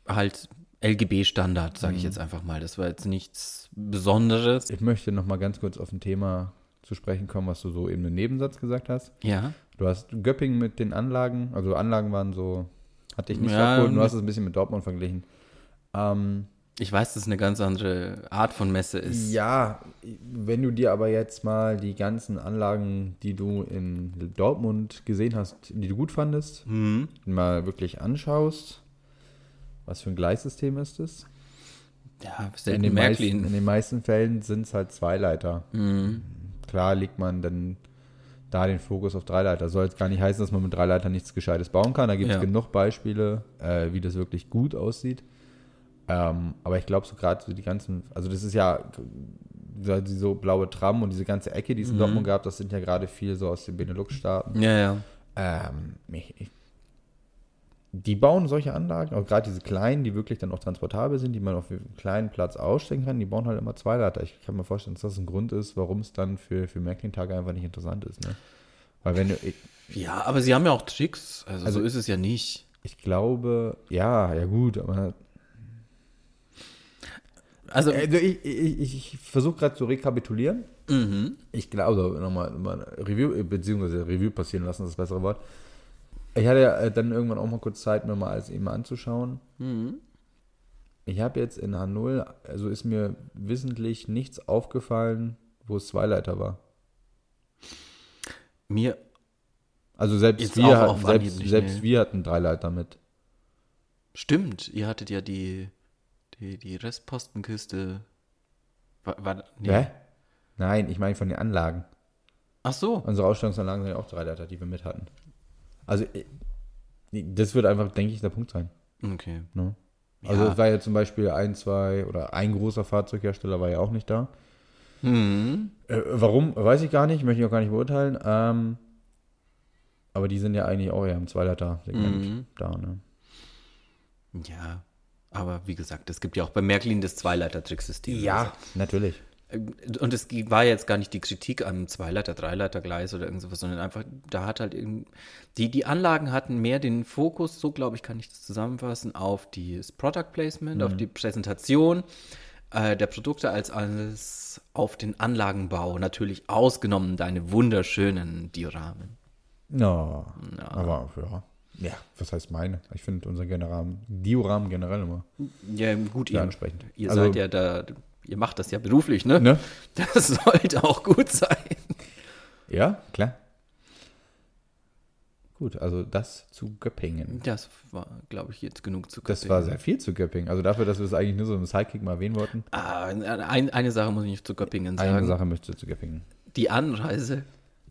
halt LGB-Standard, sage ich Mhm. jetzt einfach mal. Das war jetzt nichts Besonderes. Ich möchte noch mal ganz kurz auf ein Thema zu sprechen kommen, was du so eben im Nebensatz gesagt hast. Ja, Du hast Göppingen mit den Anlagen, also Anlagen waren so, hatte ich nicht Ja, abgeholt, du hast es ein bisschen mit Dortmund verglichen. Ähm, ich weiß, dass es eine ganz andere Art von Messe ist. ja, wenn du dir aber jetzt mal die ganzen Anlagen, die du in Dortmund gesehen hast, die du gut fandest, Mhm. mal wirklich anschaust, was für ein Gleissystem ist es? Ja, In den, meisten, in den meisten Fällen sind es halt Zweileiter. Mhm. Klar legt man dann da den Fokus auf Dreileiter. Soll jetzt gar nicht heißen, dass man mit Dreileitern nichts Gescheites bauen kann. Da gibt es Ja. genug Beispiele, äh, wie das wirklich gut aussieht. Ähm, aber ich glaube, so gerade so die ganzen, also das ist ja so blaue Tram und diese ganze Ecke, die es in Mhm. Dortmund gab, das sind ja gerade viel so aus den Benelux-Staaten. Ja, ja. Ähm, ich, ich, die bauen solche Anlagen, auch gerade diese kleinen, die wirklich dann auch transportabel sind, die man auf einem kleinen Platz ausstellen kann, die bauen halt immer Zweileiter. Ich kann mir vorstellen, dass das ein Grund ist, warum es dann für, für Märklin-Tage einfach nicht interessant ist. Ne? Weil wenn du, ich, Ja, aber sie haben ja auch Tricks. Also, Also- so ist es ja nicht. ich glaube, ja, ja gut, aber Also, also ich, ich, ich, versuche gerade zu rekapitulieren. mhm. Ich glaube, also nochmal mal Review, beziehungsweise Review passieren lassen, ist das bessere Wort. Ich hatte ja äh, dann irgendwann auch mal kurz Zeit, mir mal alles eben anzuschauen. Mhm. Ich habe jetzt in H0, also ist mir wissentlich nichts aufgefallen, wo es Zweileiter war. mir, Also selbst wir auch hatten, selbst, selbst wir hatten Dreileiter mit. stimmt, ihr hattet ja die, die, die Restpostenkiste. War, war, nee. Hä? Nein, ich meine von den Anlagen. Ach so. Unsere Ausstellungsanlagen sind ja auch Dreileiter, die wir mit hatten. Also äh, das wird einfach, denke ich, der Punkt sein. Okay. Ne? Also Ja. es war ja zum Beispiel ein, zwei oder ein großer Fahrzeughersteller war ja auch nicht da. Mhm. Äh, warum, weiß ich gar nicht, möchte ich auch gar nicht beurteilen. Ähm, aber die sind ja eigentlich auch eher im Zweileiter-Segment Mhm. da. Ne? Ja. Aber wie gesagt, es gibt ja auch bei Märklin das Zweileiter-Tricksystem. natürlich. Und es war jetzt gar nicht die Kritik am Zweileiter-, Dreileiter-Gleis oder irgend sowas, sondern einfach, da hat halt irgend, die, die Anlagen hatten mehr den Fokus, so glaube ich, kann ich das zusammenfassen, auf das Product Placement, auf die Präsentation äh, der Produkte als alles auf den Anlagenbau. Natürlich ausgenommen deine wunderschönen Dioramen. No, aber ja. Ja, was heißt meine? Ich finde unser General, Dioramen generell immer. Ja, gut, ihr, ansprechend. ihr Also- seid ja da, ihr macht das ja beruflich, ne? Ne? Das sollte auch gut sein. Ja, klar. Gut, also das zu Göppingen. Das war, glaube ich, jetzt genug zu Das Göppingen. war sehr viel zu Göppingen. Also dafür, dass wir es eigentlich nur so im Sidekick mal erwähnen wollten. Ah, ein, eine Sache muss ich nicht zu Göppingen sagen. Eine Sache möchte ich zu Göppingen. Die Anreise,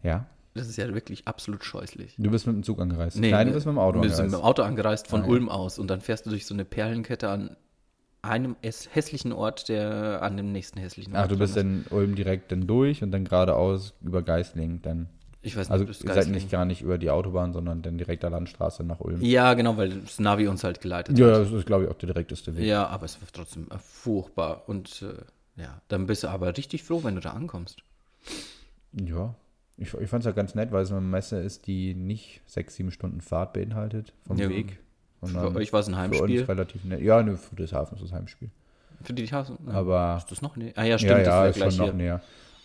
Ja. das ist ja wirklich absolut scheußlich. Du bist mit dem Zug angereist. Nee, Nein, du bist mit dem Auto Wir sind mit angereist. dem Auto angereist von Ah, ja. Ulm aus und dann fährst du durch so eine Perlenkette an einem hässlichen Ort, der an dem nächsten hässlichen Ort Ach, du bist in Ulm direkt dann durch und dann geradeaus über Geislingen. Dann, Ich weiß nicht, also ihr seid Geisling- nicht gar nicht über die Autobahn, sondern dann direkt der Landstraße nach Ulm. Ja, genau, weil das Navi uns halt geleitet Ja, hat. das ist, glaube ich, auch der direkteste Weg. Ja, aber es war trotzdem äh, furchtbar. Und äh, ja, dann bist du aber richtig froh, wenn du da ankommst. Ja. Ich, ich fand es ja ganz nett, weil es eine Messe ist, die nicht sechs, sieben Stunden Fahrt beinhaltet vom Ja, Weg. Für euch war es ein Für Heimspiel. uns relativ nett. Ja, ne, für das Hafen ist das Heimspiel. Für die Hafen. Ja. Aber Ist das noch? Nee. Ah ja, stimmt, ja, das ja, ist ist ja gleich schon noch näher.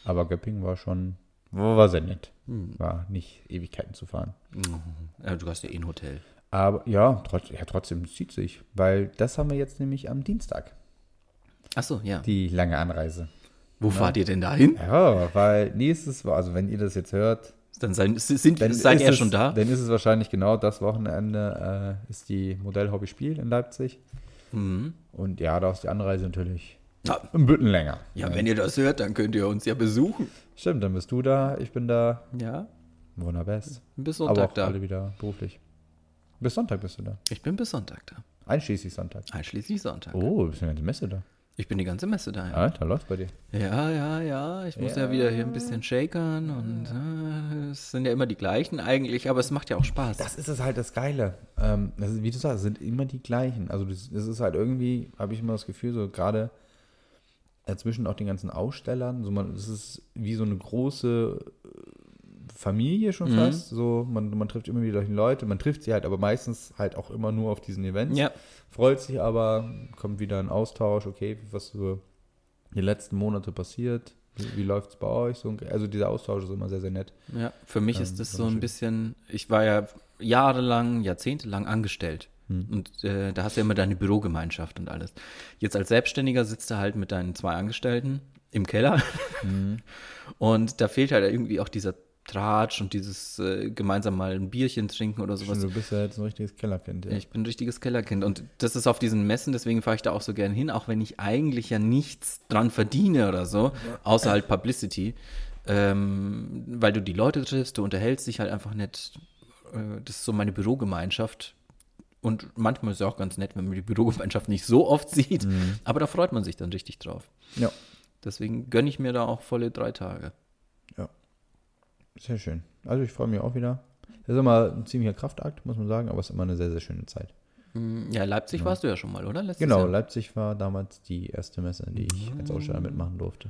Aber Göppingen war schon, war sehr nett. Hm. War nicht Ewigkeiten zu fahren. Ja, du hast ja eh ein Hotel. Aber ja, trotz, ja, trotzdem zieht sich. Weil das haben wir jetzt nämlich am Dienstag. Achso, ja. Die lange Anreise. Wo fahrt ihr denn da hin? Ja, weil nächstes also wenn ihr das jetzt hört, Dann sein, sind, dann seid ist ihr ja es, schon da? Dann ist es wahrscheinlich genau das Wochenende, äh, ist die Modell-Hobby Spiel in Leipzig. Mhm. Und ja, da ist die Anreise natürlich Ja, ein bisschen länger. ja, wenn ihr das hört, dann könnt ihr uns ja besuchen. Stimmt, dann bist du da, ich bin da. Ja, Wunderbest. bis Aber Sonntag auch da. alle wieder beruflich. Bis Sonntag bist du da. Ich bin bis Sonntag da. Einschließlich Sonntag. Einschließlich Sonntag. Oh, du bist eine ganze Messe da. Ich bin die ganze Messe da. Ja, Ja, da läuft's bei dir. ja, ja. ja. Ich muss ja. Ja. wieder hier ein bisschen shakern und äh, es sind ja immer die gleichen eigentlich, aber es macht ja auch Spaß. Das ist es halt das Geile. Ähm, das ist, wie du sagst, es sind immer die gleichen. Also das, das ist halt irgendwie, habe ich immer das Gefühl, so gerade äh, zwischen auch den ganzen Ausstellern, so man, das ist wie so eine große Familie schon Mhm. fast. So, man, man trifft immer wieder Leute, man trifft sie halt, aber meistens halt auch immer nur auf diesen Events. ja, Freut sich aber, kommt wieder ein Austausch, okay, was so die letzten Monate passiert, wie, wie läuft es bei euch? So, also dieser Austausch ist immer sehr, sehr nett. ja. Für mich Ähm, ist das so ein schön. bisschen, ich war ja jahrelang, jahrzehntelang angestellt. Hm. Und äh, da hast du ja immer deine Bürogemeinschaft und alles. Jetzt als Selbstständiger sitzt du halt mit deinen zwei Angestellten im Keller. Mhm. Und da fehlt halt irgendwie auch dieser Tratsch und dieses äh, gemeinsam mal ein Bierchen trinken oder sowas. Du bist ja jetzt ein richtiges Kellerkind. Ja. Ich bin ein richtiges Kellerkind und das ist auf diesen Messen, deswegen fahre ich da auch so gern hin, auch wenn ich eigentlich ja nichts dran verdiene oder so, außer halt Publicity, ähm, weil du die Leute triffst, du unterhältst dich halt einfach nicht. Äh, das ist so meine Bürogemeinschaft. Und manchmal ist es ja auch ganz nett, wenn man die Bürogemeinschaft nicht so oft sieht, aber da freut man sich dann richtig drauf. ja. Deswegen gönne ich mir da auch volle drei Tage. Sehr schön. Also ich freue mich auch wieder. Das ist immer ein ziemlicher Kraftakt, muss man sagen, aber es ist immer eine sehr, sehr schöne Zeit. Hm, Ja, Leipzig warst du ja schon mal, oder? Letztes Genau, Jahr. Leipzig war damals die erste Messe, die ich als Aussteller mitmachen durfte.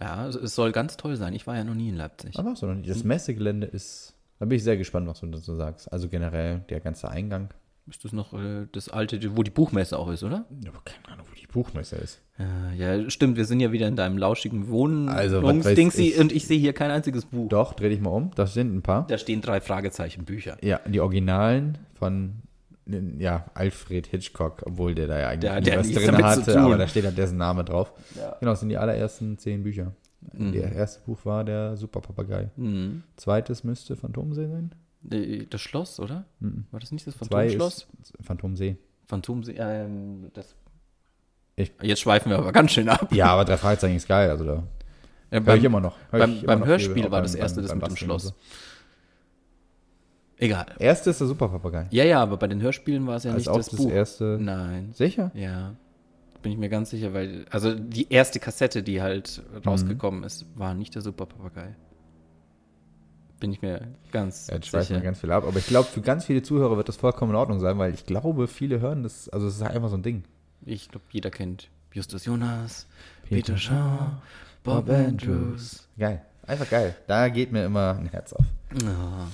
Ja, es- soll ganz toll sein. Ich war ja noch nie in Leipzig. Aber so noch nicht. Das Messegelände ist, da bin ich sehr gespannt, was du dazu sagst. Also generell der ganze Eingang. Ist das noch äh, das alte, wo die Buchmesse auch ist, oder? Aber keine Ahnung, wo die Buchmesse ist. Ja, ja, stimmt. Wir sind ja wieder in deinem lauschigen Wohnen. Also, was weiß Dingsi, ich. und ich sehe hier kein einziges Buch. Doch, dreh dich mal um. Das sind ein paar. Da stehen drei Fragezeichen Bücher. Ja, die Originalen von ja, Alfred Hitchcock, obwohl der da ja eigentlich Der- der was drin hatte, aber da steht halt dessen Name drauf. Ja. Genau, das sind die allerersten zehn Bücher. Mhm. Der erste Buch war der Super Papagei. Mhm. Zweites müsste Phantomsee sein. Das Schloss, oder? Mhm. War das nicht das Phantomschloss? Phantomsee. Phantomsee, ähm, das. Ich- Jetzt schweifen wir aber ganz schön ab. Ja, aber drei Fragezeichen ist geil, also da Ja, höre ich beim, immer noch. Hör beim, immer beim noch Hörspiel viel, war auch das beim- erste beim- das beim mit dem Schloss. so. Egal. Erste ist der Super Papagei. Ja, ja, aber bei den Hörspielen war es ja Als nicht auch das, das Buch. erste. Nein. Sicher? Ja. Bin ich mir ganz sicher, weil, also die erste Kassette, die halt Mhm. rausgekommen ist, war nicht der Super Papagei. Bin ich mir ganz Ja, jetzt sicher. wir ganz viel ab. Aber ich glaube, für ganz viele Zuhörer wird das vollkommen in Ordnung sein, weil ich glaube, viele hören das. Also, es ist einfach so ein Ding. Ich glaube, jeder kennt Justus Jonas, Peter Peter Shaw, Bob Andrews. Geil. Einfach geil. Da geht mir immer ein Herz auf. Ja.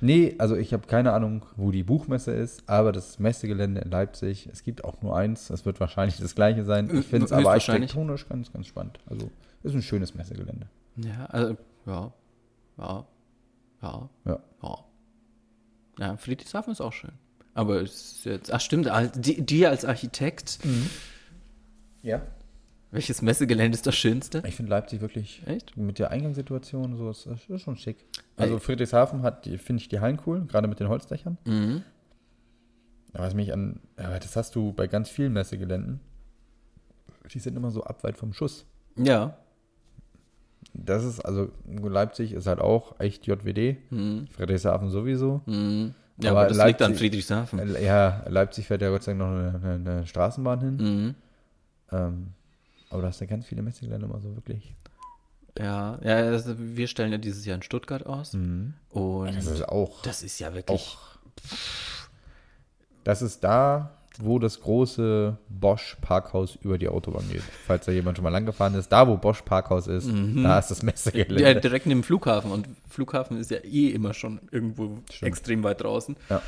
Nee, also ich habe keine Ahnung, wo die Buchmesse ist, aber das Messegelände in Leipzig, es gibt auch nur eins, es wird wahrscheinlich das gleiche sein. Ich finde es aber architektonisch ganz, ganz spannend. Also ist ein schönes Messegelände. Ja, also, ja, ja, ja, Ja. ja. Ja, Friedrichshafen ist auch schön. Aber es ist jetzt, ach stimmt, die, dir als Architekt, Ja. welches Messegelände ist das schönste? Ich finde Leipzig wirklich Echt? mit der Eingangssituation und so, ist, ist schon schick. Also Friedrichshafen hat, die- finde ich die Hallen cool, gerade mit den Holzdächern. Mhm. Aber was mich an, aber das hast du bei ganz vielen Messegeländen. Die sind immer so abweit vom Schuss. Ja. Das ist, also Leipzig ist halt auch echt JWD. Mhm. Friedrichshafen sowieso. Mhm. Ja, Aber aber, das liegt an Leipzig- Friedrichshafen. Ja, Leipzig fährt ja Gott sei Dank noch eine, eine, eine Straßenbahn hin. Mhm. Ähm, aber da hast du ganz viele Messegelände immer so wirklich. Ja, ja also wir stellen ja dieses Jahr in Stuttgart aus. Und Das ist auch. das ist ja wirklich. Das ist da, wo das große Bosch Parkhaus über die Autobahn geht. Falls da jemand schon mal lang gefahren ist, da wo Bosch Parkhaus ist, da ist das Messegelände. Ja, direkt neben dem Flughafen. Und Flughafen ist ja eh immer schon irgendwo extrem weit draußen. Ja.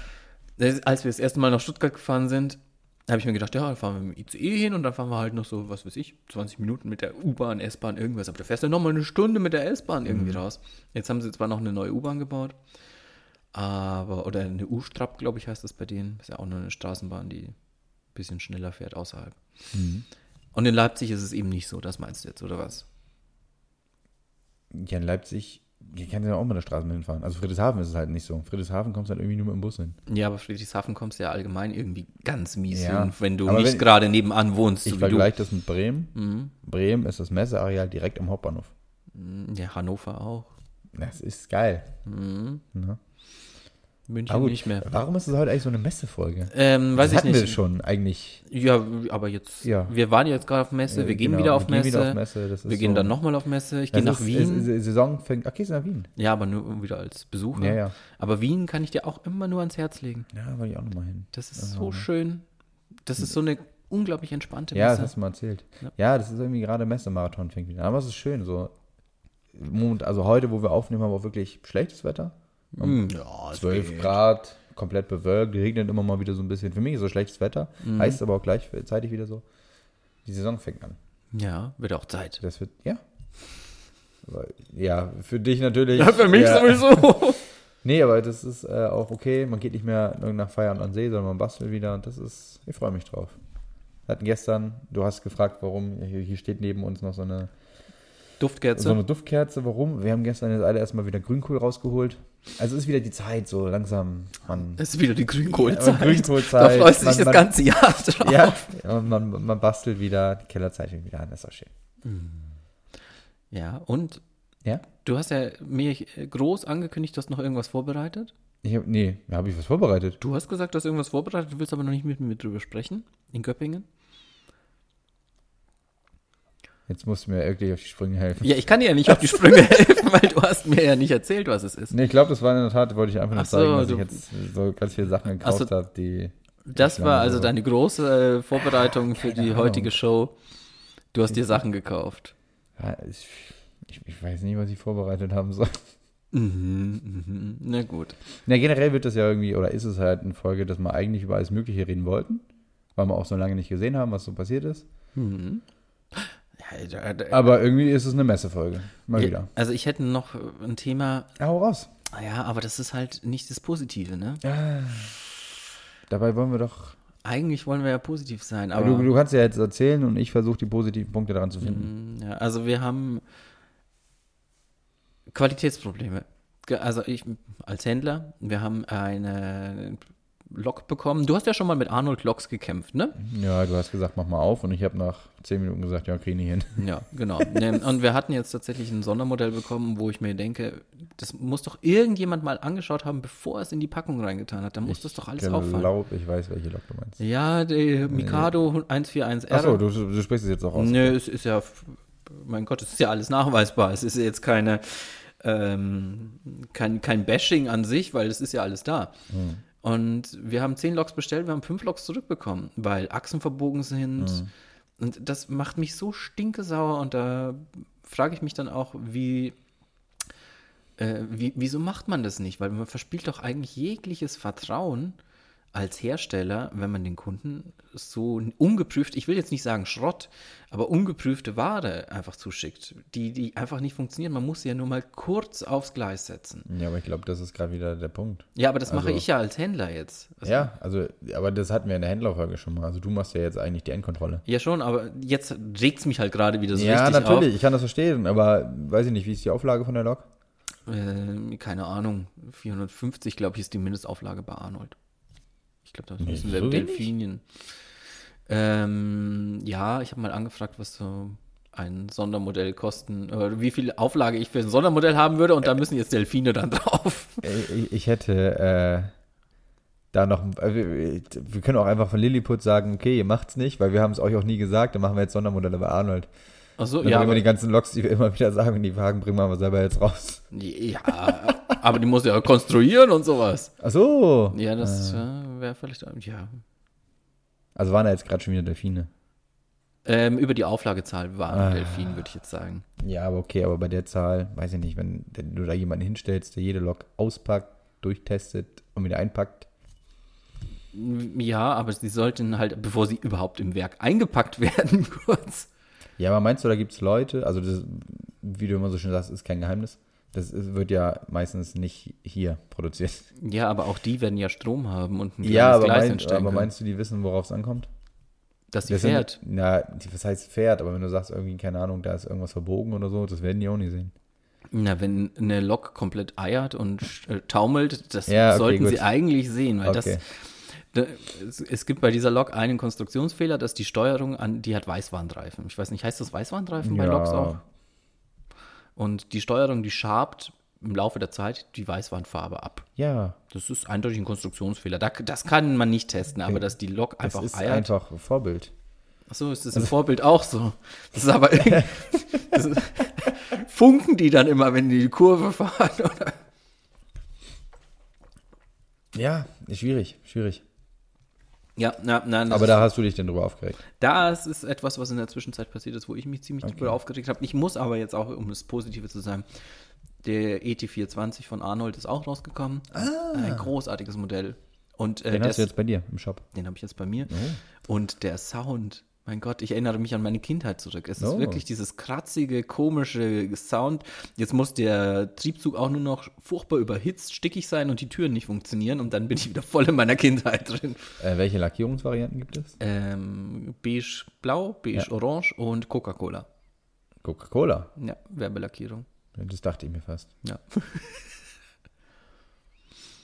Als wir das erste Mal nach Stuttgart gefahren sind, habe ich mir gedacht, ja, dann fahren wir mit dem ICE hin und dann fahren wir halt noch so, was weiß ich, 20 Minuten mit der U-Bahn, S-Bahn, irgendwas. Aber da fährst du nochmal eine Stunde mit der S-Bahn irgendwie raus. Jetzt haben sie zwar noch eine neue U-Bahn gebaut, aber, oder eine U-Strap, glaube ich, heißt das bei denen. Ist ja auch nur eine Straßenbahn, die ein bisschen schneller fährt außerhalb. Und in Leipzig ist es eben nicht so, das meinst du jetzt, oder was? Ja, in Leipzig, du ja auch mit der Straßenbahn hinfahren. Also Friedrichshafen ist es halt nicht so. Friedrichshafen kommst du halt irgendwie nur mit dem Bus hin. Ja, aber Friedrichshafen kommst du ja allgemein irgendwie ganz mies Ja, hin, wenn du aber nicht gerade nebenan wohnst, Ich so vergleiche das mit Bremen. Mhm. Bremen ist das Messeareal direkt am Hauptbahnhof. Ja, Hannover auch. Das ist geil. Mhm. Ne? München Aber gut, nicht mehr. warum ist es heute eigentlich so eine Messefolge? Ähm, weiß das ich hatten nicht. wir schon eigentlich. Ja, aber jetzt, Ja. wir waren jetzt gerade auf Messe, wir Äh, gehen genau, wieder auf wir gehen Messe. wieder auf Messe, wir gehen so- dann nochmal auf Messe. Ich gehe nach ist- Wien. ist- ist- Saison fängt. Okay, ist nach Wien. ja, aber nur wieder als Besucher. Ja, ja. Aber Wien kann ich dir auch immer nur ans Herz legen. Ja, wollte ich auch nochmal hin. Das ist so schön. Das ist so eine unglaublich entspannte Ja, das Messe. hast du mal erzählt. Ja. Ja, das ist irgendwie gerade Messemarathon fängt wieder an. Aber es ist schön, so. Moment, also heute, wo wir aufnehmen, haben wir auch wirklich schlechtes Wetter. Mm, ja, es 12 geht. Grad, komplett bewölkt, regnet immer mal wieder so ein bisschen. Für mich ist so schlechtes Wetter. Mhm. Heißt aber auch gleichzeitig wieder so. Die Saison fängt an. Ja, wird auch Zeit. Das wird, ja. Aber, ja, für dich natürlich. Ja, für mich ja. sowieso. Nee, aber das ist äh, auch okay. Man geht nicht mehr nach Feiern an See, sondern man bastelt wieder und das ist, ich freue mich drauf. Wir hatten gestern, du hast gefragt, warum, hier, hier steht neben uns noch so eine, Duftkerze. so eine Duftkerze, warum? Wir haben gestern jetzt alle erstmal wieder Grünkohl rausgeholt. Also es ist wieder die Zeit, so langsam, man, Es ist wieder die Grünkohlzeit. Ja, Grünkohlzeit. Da freust du dich Man- das man- ganze Jahr drauf. ja, man, man bastelt wieder, die Kellerzeichen wieder an, das ist auch schön. Ja, und Ja? du hast ja mir groß angekündigt, du hast noch irgendwas vorbereitet. Ich hab, nee, habe ich was vorbereitet? Du hast gesagt, du hast irgendwas vorbereitet, du willst aber noch nicht mit mir drüber sprechen in Göppingen. Jetzt musst du mir irgendwie auf die Sprünge helfen. Ja, ich kann dir ja nicht auf die Sprünge helfen, weil du hast mir ja nicht erzählt, was es ist. Nee, ich glaube, das war in der Tat, wollte ich einfach nur so, zeigen, dass du- ich jetzt so ganz viele Sachen gekauft so. habe, die. Das Ich war also so- deine große äh, Vorbereitung für die Ahnung. heutige Show. Du hast dir Sachen gekauft. Ich, ich, ich weiß nicht, was ich vorbereitet haben soll. Mhm, mhm. Na gut. Na, generell wird das ja irgendwie, oder ist es halt eine Folge, dass wir eigentlich über alles Mögliche reden wollten, weil wir auch so lange nicht gesehen haben, was so passiert ist. Mhm. Ja, Aber irgendwie ist es eine Messefolge. Mal Ja, wieder. Also ich hätte noch äh, ein Thema, Ja, hau raus. ja, aber das ist halt nicht das Positive, ne? Ah, dabei wollen wir doch. Eigentlich wollen wir ja positiv sein, Aber du, du kannst ja jetzt erzählen und ich versuche die positiven Punkte daran zu finden. Mm, ja, also wir haben Qualitätsprobleme. Also ich als Händler, wir haben eine Lok bekommen. Du hast ja schon mal mit Arnold Loks gekämpft, ne? Ja, du hast gesagt, mach mal auf und ich habe nach zehn Minuten gesagt, ja, krieg ich nicht hin. Ja, genau. Und wir hatten jetzt tatsächlich ein Sondermodell bekommen, wo ich mir denke, das muss doch irgendjemand mal angeschaut haben, bevor es in die Packung reingetan hat. Da muss das doch alles auffallen. glaube, ich weiß, welche Lok du meinst. Ja, die Mikado 141R. Achso, du, du sprichst es jetzt auch aus. Nö, es ist ja, mein Gott, es ist ja alles nachweisbar. Es ist jetzt keine, ähm, kein, kein Bashing an sich, weil es ist ja alles da. Und wir haben zehn Loks bestellt, wir haben fünf Loks zurückbekommen, weil Achsen verbogen sind. Und das macht mich so stinkesauer und da frage ich mich dann auch, wie, äh, wie, wieso macht man das nicht? Weil man verspielt doch eigentlich jegliches Vertrauen als Hersteller, wenn man den Kunden so ungeprüft, ich will jetzt nicht sagen Schrott, aber ungeprüfte Ware einfach zuschickt, die, die einfach nicht funktionieren. Man muss sie ja nur mal kurz aufs Gleis setzen. Ja, aber ich glaube, das ist gerade wieder der Punkt. Ja, aber das mache Also- ich ja als Händler jetzt. Also, Ja, also, aber das hatten wir in der Händlerfolge schon mal. Also du machst ja jetzt eigentlich die Endkontrolle. Ja, schon, aber jetzt regt es mich halt gerade wieder so ja, richtig natürlich, ich kann das verstehen, aber weiß ich nicht, wie ist die Auflage von der Lok? auf. Äh, keine Ahnung, 450, glaube ich, ist die Mindestauflage bei Arnold. Ich glaube, das Nee, müssen so wir wenig? Delfinien. Ähm, ja, ich habe mal angefragt, was so ein Sondermodell kosten, oder wie viel Auflage ich für ein Sondermodell haben würde und da müssen jetzt Delfine dann drauf. Äh, Ich, hätte äh, da noch, äh, wir, können auch einfach von Lilliput sagen, okay, ihr macht's nicht, weil wir haben es euch auch nie gesagt, dann machen wir jetzt Sondermodelle bei Arnold. Achso, Dann ja, aber, die ganzen Loks, die wir immer wieder sagen, in die Wagen bringen wir aber selber jetzt raus. ja, aber die muss ja konstruieren und sowas. Ach so. Ja, das äh, wäre vielleicht, ja. Also waren da jetzt gerade schon wieder Delfine. Ähm, über die Auflagezahl war Ah. ein Delfin, würde ich jetzt sagen. Ja, aber okay, aber bei der Zahl, weiß ich nicht, wenn du da jemanden hinstellst, der jede Lok auspackt, durchtestet und wieder einpackt. Ja, aber sie sollten halt, bevor sie überhaupt im Werk eingepackt werden, kurz. Ja, aber meinst du, da gibt es Leute, also das, wie du immer so schön sagst, ist kein Geheimnis. Das wird ja meistens nicht hier produziert. Ja, aber auch die werden ja Strom haben und ein Ja, aber, Gleis mein, hinstellen aber können, meinst du, die wissen, worauf es ankommt? dass sie Das sind- fährt. Na, die, was heißt fährt, aber wenn du sagst, irgendwie, keine Ahnung, da ist irgendwas verbogen oder so, das werden die auch nicht sehen. Na, wenn eine Lok komplett eiert und äh, taumelt, das Ja, okay, sollten gut. sie eigentlich sehen, weil Okay. das, da, es, gibt bei dieser Lok einen Konstruktionsfehler, dass die Steuerung an, die hat Weißwandreifen. Ich weiß nicht, heißt das Weißwandreifen bei Loks auch? Und die Steuerung, die schabt im Laufe der Zeit die Weißwandfarbe ab. Ja, Das ist eindeutig ein Konstruktionsfehler. Da, das kann man nicht testen, aber dass die Lok das einfach ist eiert. einfach Vorbild. Achso, ist das im Vorbild auch so? Das ist aber das ist, funken die dann immer, wenn die die Kurve fahren? Oder? Ja, ist schwierig, schwierig. Ja, na, nein, das Aber da hast du dich denn drüber aufgeregt. das ist etwas, was in der Zwischenzeit passiert ist, wo ich mich ziemlich drüber aufgeregt habe. Ich muss aber jetzt auch, um das Positive zu sagen, der E ET420 von Arnold ist auch rausgekommen. Ein großartiges Modell. Und äh, Den hast du jetzt bei dir im Shop. Den habe ich jetzt bei mir. Oh. Und der Sound, mein Gott, ich erinnere mich an meine Kindheit zurück. Es ist Oh. wirklich dieses kratzige, komische Sound. Jetzt muss der Triebzug auch nur noch furchtbar überhitzt, stickig sein und die Türen nicht funktionieren. Und dann bin ich wieder voll in meiner Kindheit drin. Äh, welche Lackierungsvarianten gibt es? Ähm, beige blau, beige Ja. orange und Coca-Cola. Coca-Cola. Ja, Werbelackierung. Das dachte ich mir fast. Ja.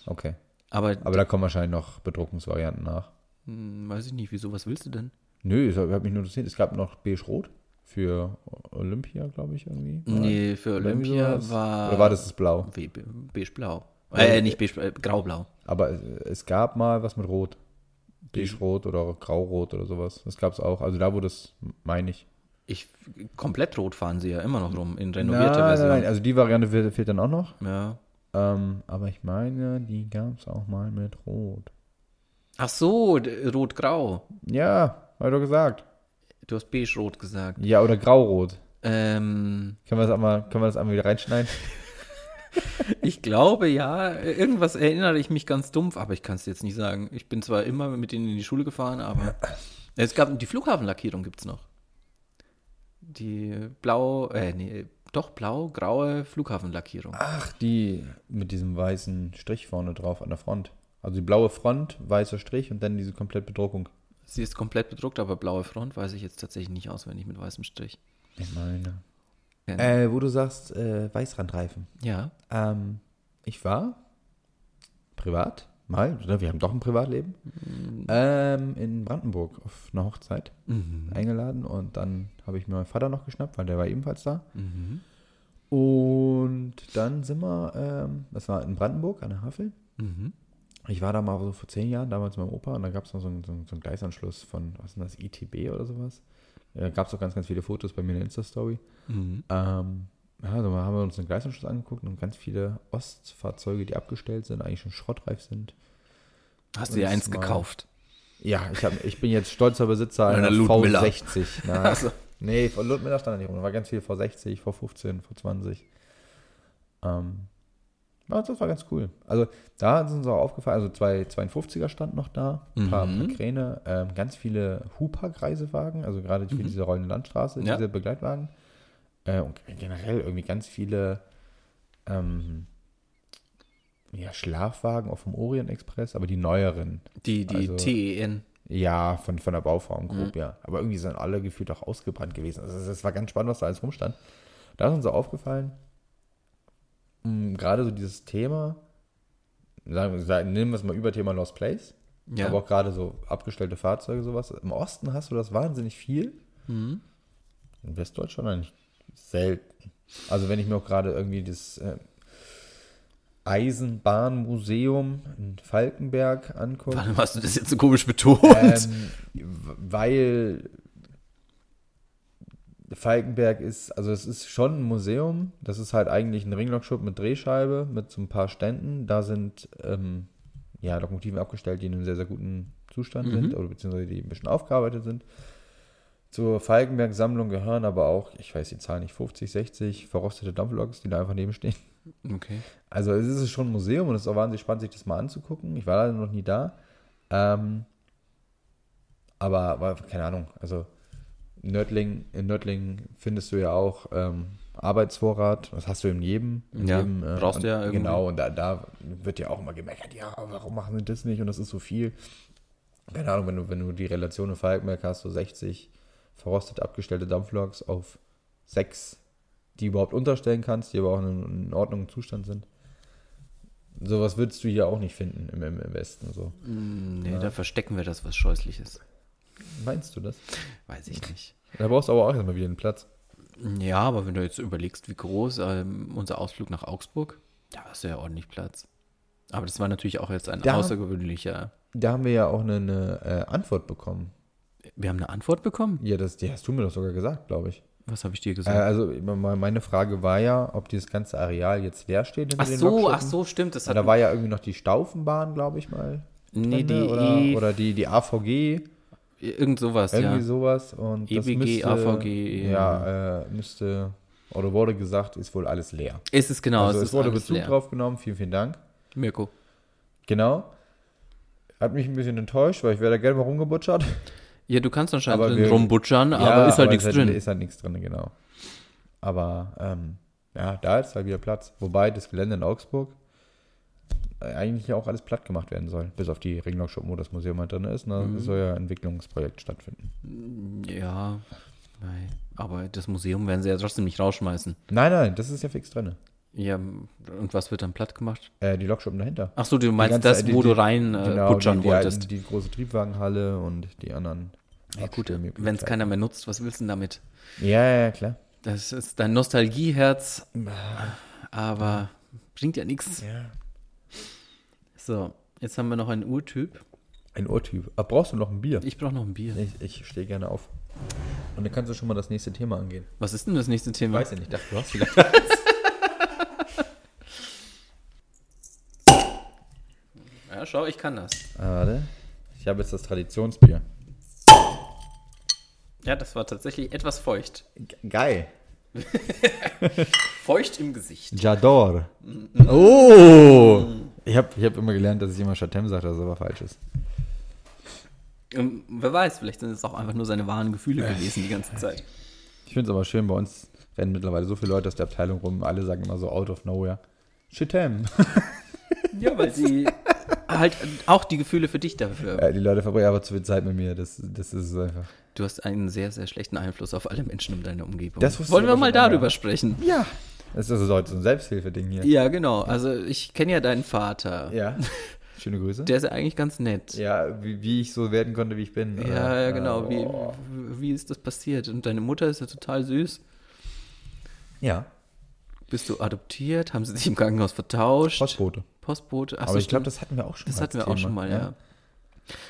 Okay. Aber, Aber da kommen wahrscheinlich noch Bedruckungsvarianten nach. hm, weiß ich nicht, wieso, was willst du denn? Nö, ich habe mich nur interessiert. Es gab noch beige-rot für Olympia, glaube ich, irgendwie. Nee, für Oder Olympia sowas. war Oder war das das Blau? We- beige blau. Äh, nicht beige, äh, graublau. Aber es- es gab mal was mit Rot. Beige-Rot oder Grau-Rot oder sowas. Das gab es auch. Also da, wo das, meine ich. Ich, komplett rot fahren sie ja immer noch rum, in renovierter Nein, nein, Version. nein, also die Variante fehlt, fehlt dann auch noch. Ja. Ähm, aber ich meine, die gab es auch mal mit Rot. Ach so, rot-grau. Ja, hab ich doch gesagt. Du hast beige-rot gesagt. Ja, oder Grau-Rot. Ähm, Können wir das einmal, können wir das einmal wieder reinschneiden? ich glaube, ja. Irgendwas erinnere ich mich ganz dumpf, aber ich kann es jetzt nicht sagen. Ich bin zwar immer mit denen in die Schule gefahren, aber es gab die Flughafenlackierung gibt's noch. Die blau, äh, nee, doch blau-graue Flughafenlackierung. Ach, die mit diesem weißen Strich vorne drauf an der Front. Also die blaue Front, weißer Strich und dann diese komplette Bedruckung. Sie ist komplett bedruckt, aber blaue Front weiß ich jetzt tatsächlich nicht auswendig mit weißem Strich. Ich meine. Ja. Äh, wo du sagst, äh, Weißrandreifen. ja. Ähm, ich war privat, mal, oder wir haben doch ein Privatleben, ähm, in Brandenburg auf einer Hochzeit Mhm. eingeladen und dann habe ich mir meinen Vater noch geschnappt, weil der war ebenfalls da. Mhm. Und dann sind wir, ähm, das war in Brandenburg an der Havel. Mhm. Ich war da mal so vor zehn Jahren, damals mit meinem Opa, und da gab es noch so einen, so, einen, Gleisanschluss von, was ist denn das, ITB oder sowas. Da gab es auch ganz, ganz viele Fotos bei mir in der Insta-Story. Mhm. Ähm, ja, also haben wir uns den Gleisanschluss angeguckt und ganz viele Ostfahrzeuge, die abgestellt sind, eigentlich schon schrottreif sind. Hast du dir eins mal- gekauft? Ja, ich, hab, ich bin jetzt stolzer Besitzer Einer einer Ludmilla. V60. Na, Also, Nee, von Ludmilla stand da nicht rum. Da war ganz viel V60, V15, V20. Ähm, ja, das war ganz cool. Also da ist uns auch aufgefallen, also zwei 52er stand noch da, ein paar, Mhm. paar Kräne, ähm, ganz viele Hupag-Reisewagen, also gerade für Mhm. diese rollende Landstraße, Ja. diese Begleitwagen. Äh, und generell irgendwie ganz viele ähm, ja, Schlafwagen auch vom Orient Express, aber die neueren. die, die Also- TEN. Ja, von, von der Bauform grob, Mhm. ja. Aber irgendwie sind alle gefühlt auch ausgebrannt gewesen. Also es war ganz spannend, was da alles rumstand. Da ist uns so aufgefallen, gerade so dieses Thema, sagen, sagen, nehmen wir es mal über Thema Lost Place, Ja. aber auch gerade so abgestellte Fahrzeuge, sowas. Im Osten hast du das wahnsinnig viel, Mhm. in Westdeutschland eigentlich selten. Also wenn ich mir auch gerade irgendwie das äh, Eisenbahnmuseum in Falkenberg angucke, Warum hast du das jetzt so komisch betont? ähm, weil Falkenberg ist, also es ist schon ein Museum. Das ist halt eigentlich ein Ringlockshop mit Drehscheibe, mit so ein paar Ständen. Da sind ähm, ja, Lokomotiven abgestellt, die in einem sehr, sehr guten Zustand Mhm. sind, oder beziehungsweise die ein bisschen aufgearbeitet sind. Zur Falkenberg-Sammlung gehören aber auch, ich weiß die Zahl nicht, 50, 60 verrostete Dampfloks, die da einfach nebenstehen. Okay. Also es ist schon ein Museum und es ist auch wahnsinnig spannend, sich das mal anzugucken. Ich war leider noch nie da. Ähm, aber, aber keine Ahnung, also Nördling, in Nördling findest du ja auch ähm, Arbeitsvorrat. Das hast du in jedem. In Ja, jedem, äh, brauchst du ja irgendwie. Genau, und da, da wird ja auch immer gemeckert, ja, warum machen sie das nicht und das ist so viel. Keine Ahnung, wenn du, wenn du die Relation in Falkenberg hast, so 60 verrostet abgestellte Dampfloks auf sechs, die überhaupt unterstellen kannst, die aber auch in, in Ordnung im Zustand sind. Sowas würdest du hier auch nicht finden im, im, im Westen. So. Mm, Nee, Ja. da verstecken wir das, was Scheußliches. Meinst du das? Weiß ich nicht. Da brauchst du aber auch erstmal wieder einen Platz. Ja, aber wenn du jetzt überlegst, wie groß ähm, unser Ausflug nach Augsburg, da hast du ja ordentlich Platz. Aber das war natürlich auch jetzt ein Da- außergewöhnlicher. Da haben wir ja auch eine, eine äh, Antwort bekommen. Wir haben eine Antwort bekommen? Ja, das die hast du mir doch sogar gesagt, glaube ich. Was habe ich dir Äh, gesagt? also me- meine Frage war ja, ob dieses ganze Areal jetzt leer steht ach den so, ach so, stimmt. Das hat, da war ja irgendwie noch die Staufenbahn, glaube ich mal. nee, die drinne, oder, E, oder die, die AVG, irgend sowas, irgendwie ja. sowas. Und EBG, müsste, AVG, Ja, äh, müsste, oder wurde gesagt, ist wohl alles leer. Ist es genau, also es es, wurde Bezug leer. drauf genommen, vielen, vielen Dank. Mirko. Genau. Hat mich ein bisschen enttäuscht, weil ich wäre da gerne mal rumgebutschert. Ja, du kannst anscheinend drin rumbutschern, aber ist halt nichts drin. Ist halt nichts drin, genau. Aber ähm, ja, da ist halt wieder Platz. Wobei das Gelände in Augsburg äh, eigentlich auch alles platt gemacht werden soll. Bis auf die Ringlock-Shop, wo das Museum halt drin ist. Ne? Mhm. Soll ja ein Entwicklungsprojekt stattfinden. Ja, nein. aber das Museum werden sie ja trotzdem nicht rausschmeißen. Nein, nein, das ist ja fix drin. Ja, und was wird dann platt gemacht? Äh, die Lokschuppen dahinter. Ach so, du meinst ganze- das, die- wo die- du rein äh, Genau, butchern die, die, wolltest. alten- die große Triebwagenhalle und die anderen. ja gut, wenn es keiner mehr nutzt, was willst du denn damit? Ja, ja, ja, klar. Das ist dein Nostalgieherz, aber bringt ja nichts. Ja. So, jetzt haben wir noch einen Urtyp. Ein Urtyp. Ah, brauchst du noch ein Bier? Ich brauche noch ein Bier. Ich, ich stehe gerne auf. Und dann kannst du schon mal das nächste Thema angehen. Was ist denn das nächste Thema? Weiß ja nicht, dachte, du hast vielleicht. Ja, schau, ich kann das. Ah, Warte. Ich habe jetzt das Traditionsbier. Ja, das war tatsächlich etwas feucht. Geil. Feucht im Gesicht. J'adore. Oh! Ich habe ich hab immer gelernt, dass ich immer Chatem sage, dass es aber falsch ist. Ähm, wer weiß, vielleicht sind es auch einfach nur seine wahren Gefühle gewesen die ganze Zeit. Ich finde es aber schön, bei uns rennen mittlerweile so viele Leute aus der Abteilung rum, alle sagen immer so out of nowhere. Chatem. Ja, weil sie halt auch die Gefühle für dich dafür. Ja, die Leute verbringen aber zu viel Zeit mit mir. Das, das ist es einfach. Du hast einen sehr, sehr schlechten Einfluss auf alle Menschen in deiner Umgebung. Das Wollen wir mal darüber sprechen? Ja. Das ist also heute so ein Selbsthilfeding hier. Ja, genau. Also ich kenne ja deinen Vater. Ja. Schöne Grüße. Der ist ja eigentlich ganz nett. ja, wie, wie ich so werden konnte, wie ich bin. Ja, oder? ja, genau. Wie, Oh. wie ist das passiert? Und deine Mutter ist ja total süß. Ja, Bist du adoptiert? Haben sie dich im Krankenhaus vertauscht? Postbote. Postbote? Ach Aber so, ich glaube, das hatten wir auch schon das mal hatten als wir auch Thema, schon mal, ja.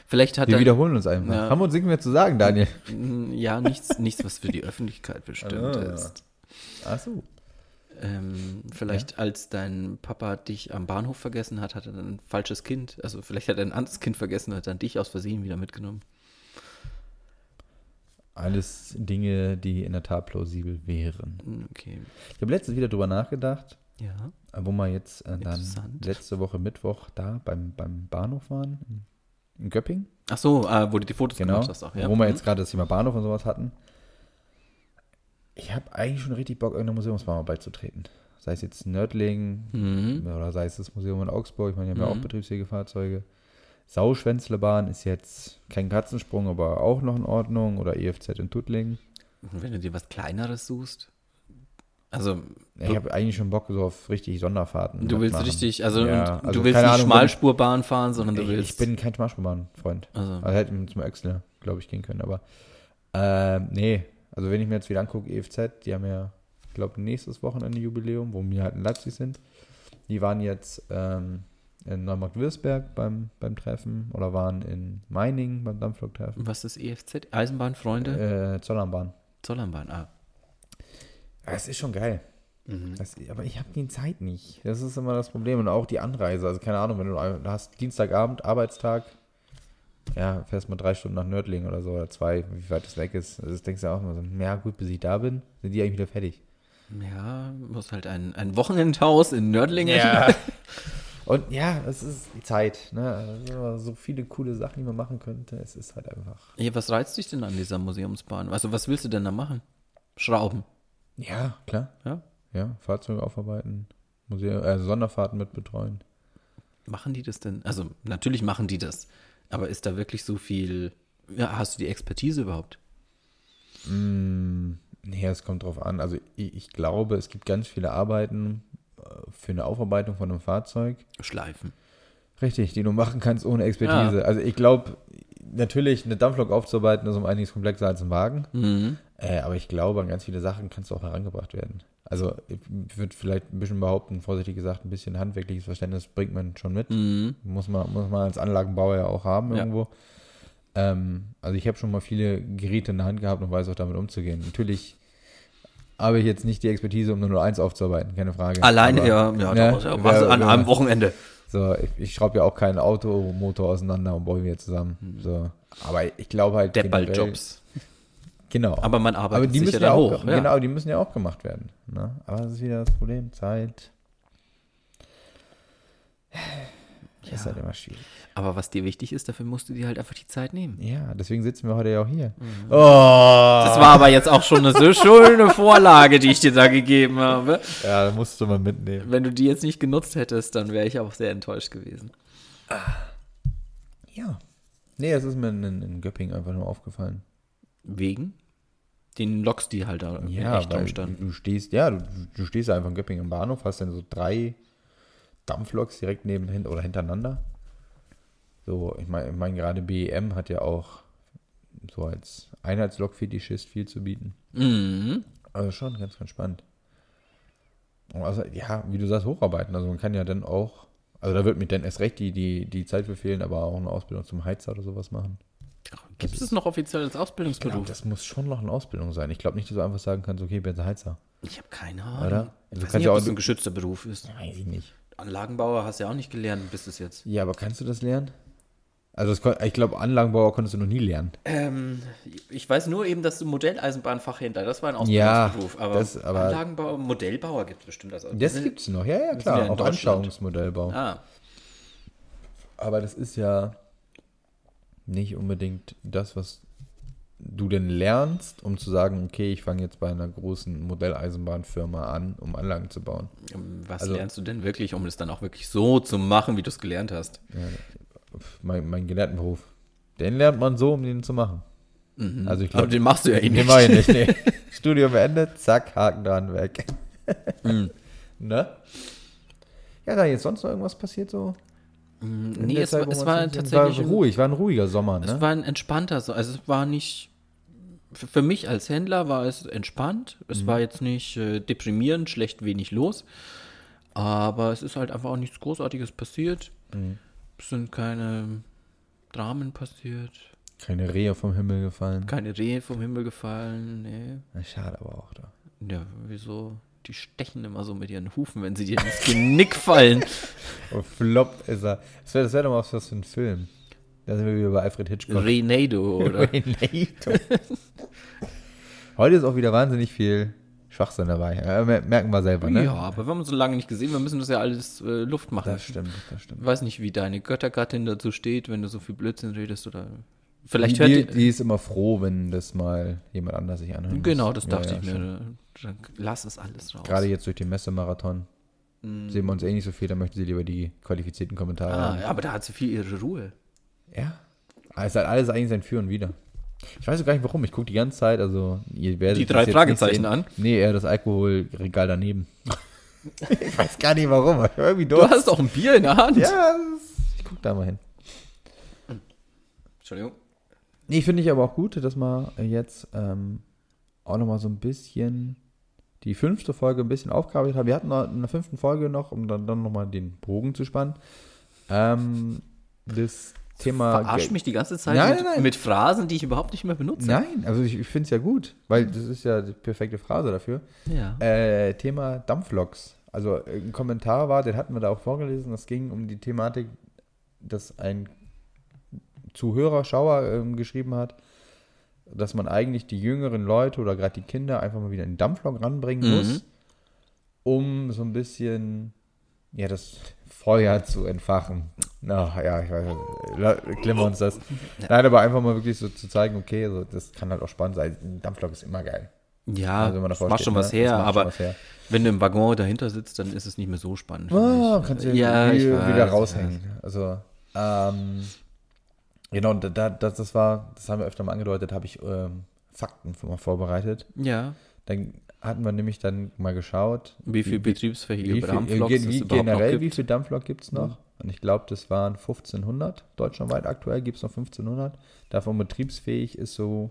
Vielleicht hat Wir dein, wiederholen uns einfach. Ja. Haben wir uns nichts mehr zu sagen, Daniel? Ja nichts, nichts, was für die Öffentlichkeit bestimmt Ah. ist. Ach so. Ähm, vielleicht als dein Papa dich am Bahnhof vergessen hat, hat er dann ein falsches Kind, also vielleicht hat er ein anderes Kind vergessen und hat dann dich aus Versehen wieder mitgenommen. Alles Dinge, die in der Tat plausibel wären. Mm, Okay, Ich habe letztens wieder drüber nachgedacht, ja. wo wir jetzt äh, dann letzte Woche Mittwoch da beim, beim Bahnhof waren, in, in Göppingen. Ach so, äh, wo du die Fotos Genau. gemacht hast auch, ja. Wo wir Mhm. jetzt gerade das Thema Bahnhof und sowas hatten. Ich habe eigentlich schon richtig Bock, irgendeiner Museumsbahn mal beizutreten. Sei es jetzt Nördling Mhm. oder sei es das Museum in Augsburg. Ich meine, die haben ja auch Mhm. Betriebswegefahrzeuge. Sauschwänzlebahn ist jetzt kein Katzensprung, aber auch noch in Ordnung. Oder EFZ in Tuttlingen. Wenn du dir was Kleineres suchst, also Ich habe eigentlich schon Bock so auf richtig Sonderfahrten. du willst machen. richtig, also, Ja, also du willst nicht Ahnung, Schmalspurbahn fahren, sondern du Ich, willst. ich bin kein Schmalspurbahn-Freund. also, Also hätte ich zum Öxler, glaube ich, gehen können. Aber ähm, nee, also wenn ich mir jetzt wieder angucke, EFZ, die haben ja, ich glaube, nächstes Wochenende Jubiläum, wo wir halt in Leipzig sind. Die waren jetzt ähm, in Neumarkt-Würzberg beim, beim Treffen oder waren in Meiningen beim Dampflok-Treffen. was ist EFZ? Eisenbahnfreunde? Äh, Zollernbahn. Zollernbahn, ah. Ja, Es ist schon geil. Mhm. Das, aber ich habe die Zeit nicht. Das ist immer das Problem. Und auch die Anreise. Also keine Ahnung, wenn du du hast Dienstagabend, Arbeitstag, ja, fährst mal drei Stunden nach Nördlingen oder so oder zwei, wie weit das weg ist. Also das denkst du auch immer so, ja gut, bis ich da bin, sind die eigentlich wieder fertig. Ja, muss halt ein, ein Wochenendhaus in Nördlingen. Und ja, es ist Zeit. Ne? Also so viele coole Sachen, die man machen könnte. Es ist halt einfach. Ja, was reizt dich denn an dieser Museumsbahn? Also, was willst du denn da machen? Schrauben. Ja, klar. Ja? Ja, Fahrzeuge aufarbeiten, Museum, äh, Sonderfahrten mit betreuen. Machen die das denn? Also, natürlich machen die das. Aber ist da wirklich so viel. Ja, hast du die Expertise überhaupt? Mm, nee, es kommt drauf an. Also ich, ich glaube, es gibt ganz viele Arbeiten äh, für eine Aufarbeitung von einem Fahrzeug. Schleifen. Richtig, die du machen kannst ohne Expertise. Also ich glaube, natürlich eine Dampflok aufzuarbeiten ist um einiges komplexer als ein Wagen. Mhm. Äh, aber ich glaube, an ganz viele Sachen kannst du auch herangebracht werden. Also ich würde vielleicht ein bisschen behaupten, vorsichtig gesagt, ein bisschen handwerkliches Verständnis bringt man schon mit. Mhm. Muss man, muss man als Anlagenbauer ja auch haben Ja. irgendwo. Ähm, also ich habe schon mal viele Geräte in der Hand gehabt und weiß auch damit umzugehen. Natürlich habe ich jetzt nicht die Expertise, um nur eins aufzuarbeiten, keine Frage. Alleine, Aber, ja, ja, ne, ja, ja was an einem Wochenende. So, ich, ich schraube ja auch keinen Automotor auseinander und baue ihn wieder zusammen. So. Aber ich glaube halt. Deppbaljobs. Genau. Aber man arbeitet Aber die sich müssen ja ja auch, hoch. Ja. genau, die müssen ja auch gemacht werden. Ne? Aber das ist wieder das Problem, Zeit. Das ist halt immer schwierig. Aber was dir wichtig ist, dafür musst du dir halt einfach die Zeit nehmen. Ja, deswegen sitzen wir heute ja auch hier. Mhm. Oh! Das war aber jetzt auch schon eine so schöne Vorlage, die ich dir da gegeben habe. Ja, da musst du mal mitnehmen. Wenn du die jetzt nicht genutzt hättest, dann wäre ich auch sehr enttäuscht gewesen. Ja. Nee, es ist mir in, in Göppingen einfach nur aufgefallen. Wegen? Den Loks, die halt da Ja, echt weil rumstanden. du stehst, ja, du, du stehst einfach in Göppingen im Bahnhof, hast dann so drei Dampfloks direkt neben oder hintereinander. So, ich meine, ich mein, gerade BEM hat ja auch so als Einheitslok-Fetischist viel zu bieten. Mhm. Also schon ganz, ganz spannend. Also, ja, wie du sagst, hocharbeiten. Also man kann ja dann auch, also da wird mir dann erst recht die, die, die Zeit für fehlen, aber auch eine Ausbildung zum Heizer oder sowas machen. Gibt es noch offiziell als Ausbildungsberuf? das muss schon noch eine Ausbildung sein. Ich glaube nicht, dass du einfach sagen kannst, okay, ich bin Heizer. Ich habe keine Ahnung. Oder? Ich Du weiß nicht, ja ob auch- das ein geschützter Beruf ist. Weiß ich nicht. Anlagenbauer hast du ja auch nicht gelernt, bis es jetzt. Ja, aber kannst du das lernen? Also das, ich glaube, Anlagenbauer konntest du noch nie lernen. Ähm, ich weiß nur eben, dass du Modelleisenbahnfachhändler, das war ein Ja, Ausbildungsberuf. aber, das- aber- Anlagenbauer, Modellbauer gibt es bestimmt. Also, Das gibt's noch, ja, ja, klar. ja auch. Anschauungsmodellbau. Ah, Aber das ist ja nicht unbedingt das, was du denn lernst, um zu sagen, okay, ich fange jetzt bei einer großen Modelleisenbahnfirma an, um Anlagen zu bauen. was Also- lernst du denn wirklich, um es dann auch wirklich so zu machen, wie du es gelernt hast? Mein, mein Gelehrtenberuf. Den lernt man so, um den zu machen. Also ich Aber glaube, den machst du ja eh den nicht. mach ich nicht. Nee. Studium beendet, zack, Haken dran, weg. Mhm. ne? Ja, da jetzt sonst noch irgendwas passiert so? In Nee, es, Zeit, war- es war tatsächlich war ruhig, war ein ruhiger Sommer, ne? Es war ein entspannter, so- also es war nicht, für für mich als Händler war es entspannt. Es Mhm. war jetzt nicht äh, deprimierend, schlecht wenig los. Aber es ist halt einfach auch nichts Großartiges passiert. Mhm. Es sind keine Dramen passiert, Keine Rehe vom Himmel gefallen. keine Rehe vom Himmel gefallen. Nee. Na, schade aber auch da. Ja, wieso? Die stechen immer so mit ihren Hufen, wenn sie dir ins Genick fallen. Und floppt ist er. Das wäre wär doch mal was für ein Film. Da sind wir wieder bei Alfred Hitchcock. Renado, oder? Renato. Heute ist auch wieder wahnsinnig viel Schwachsinn dabei. Ja, mer- merken wir selber, ne? Ja, aber wir haben uns so lange nicht gesehen, wir müssen das ja alles äh, Luft machen. Das stimmt, das stimmt. Ich weiß nicht, wie deine Göttergattin dazu steht, wenn du so viel Blödsinn redest oder. Vielleicht Die, hört die, die ist immer froh, wenn das mal jemand anders sich anhört. Genau, das dachte ja, ich schon. mir. Dann lass es alles raus. Gerade jetzt durch den Messemarathon sehen wir uns eh nicht so viel, da möchte sie lieber die qualifizierten Kommentare ah, haben. ja, aber da hat sie viel ihre Ruhe. Ja. Es hat alles eigentlich sein Für und Wider. Ich weiß auch gar nicht warum. Ich gucke die ganze Zeit, also ihr werdet Die drei Fragezeichen an? Nee, eher das Alkoholregal daneben. ich weiß gar nicht warum, irgendwie Du durch. hast doch ein Bier in der Hand. Ja, ich guck da mal hin. Entschuldigung. Nee, finde ich aber auch gut, dass wir jetzt ähm, auch nochmal so ein bisschen die fünfte Folge ein bisschen aufgearbeitet haben. Wir hatten noch in der fünften Folge noch, um dann, dann nochmal den Bogen zu spannen, ähm, das Thema... Verarsch Geld- mich die ganze Zeit Nein, mit, nein, nein. mit Phrasen, die ich überhaupt nicht mehr benutze. Nein, also ich, ich finde es ja gut, weil das ist ja die perfekte Phrase dafür. Ja. Äh, Thema Dampfloks. Also äh, ein Kommentar war, den hatten wir da auch vorgelesen, das ging um die Thematik, dass ein Zuhörer, Schauer ähm, geschrieben hat, dass man eigentlich die jüngeren Leute oder gerade die Kinder einfach mal wieder in den Dampflok ranbringen Mhm. muss, um so ein bisschen ja, das Feuer zu entfachen. Na ja, ich weiß, klemmen wir uns das. Nein, aber einfach mal wirklich so zu zeigen, okay, also das kann halt auch spannend sein. Ein Dampflok ist immer geil. Ja, Also wenn man das macht schon ne? was Das her, aber was her. wenn du im Waggon dahinter sitzt, dann ist es nicht mehr so spannend. ich. kannst du ja, weiß, wieder ich raushängen. Also, ähm, genau, da, da, das, das war, das haben wir öfter mal angedeutet, habe ich ähm, Fakten mal vorbereitet. Ja. Dann hatten wir nämlich dann mal geschaut, Wie viel betriebsfähige wie, viel, Dampfloks äh, wie generell, wie. Mhm. viel Dampflok gibt es noch? Und ich glaube, das waren 1500 deutschlandweit aktuell, gibt es noch 1500. Davon betriebsfähig ist so,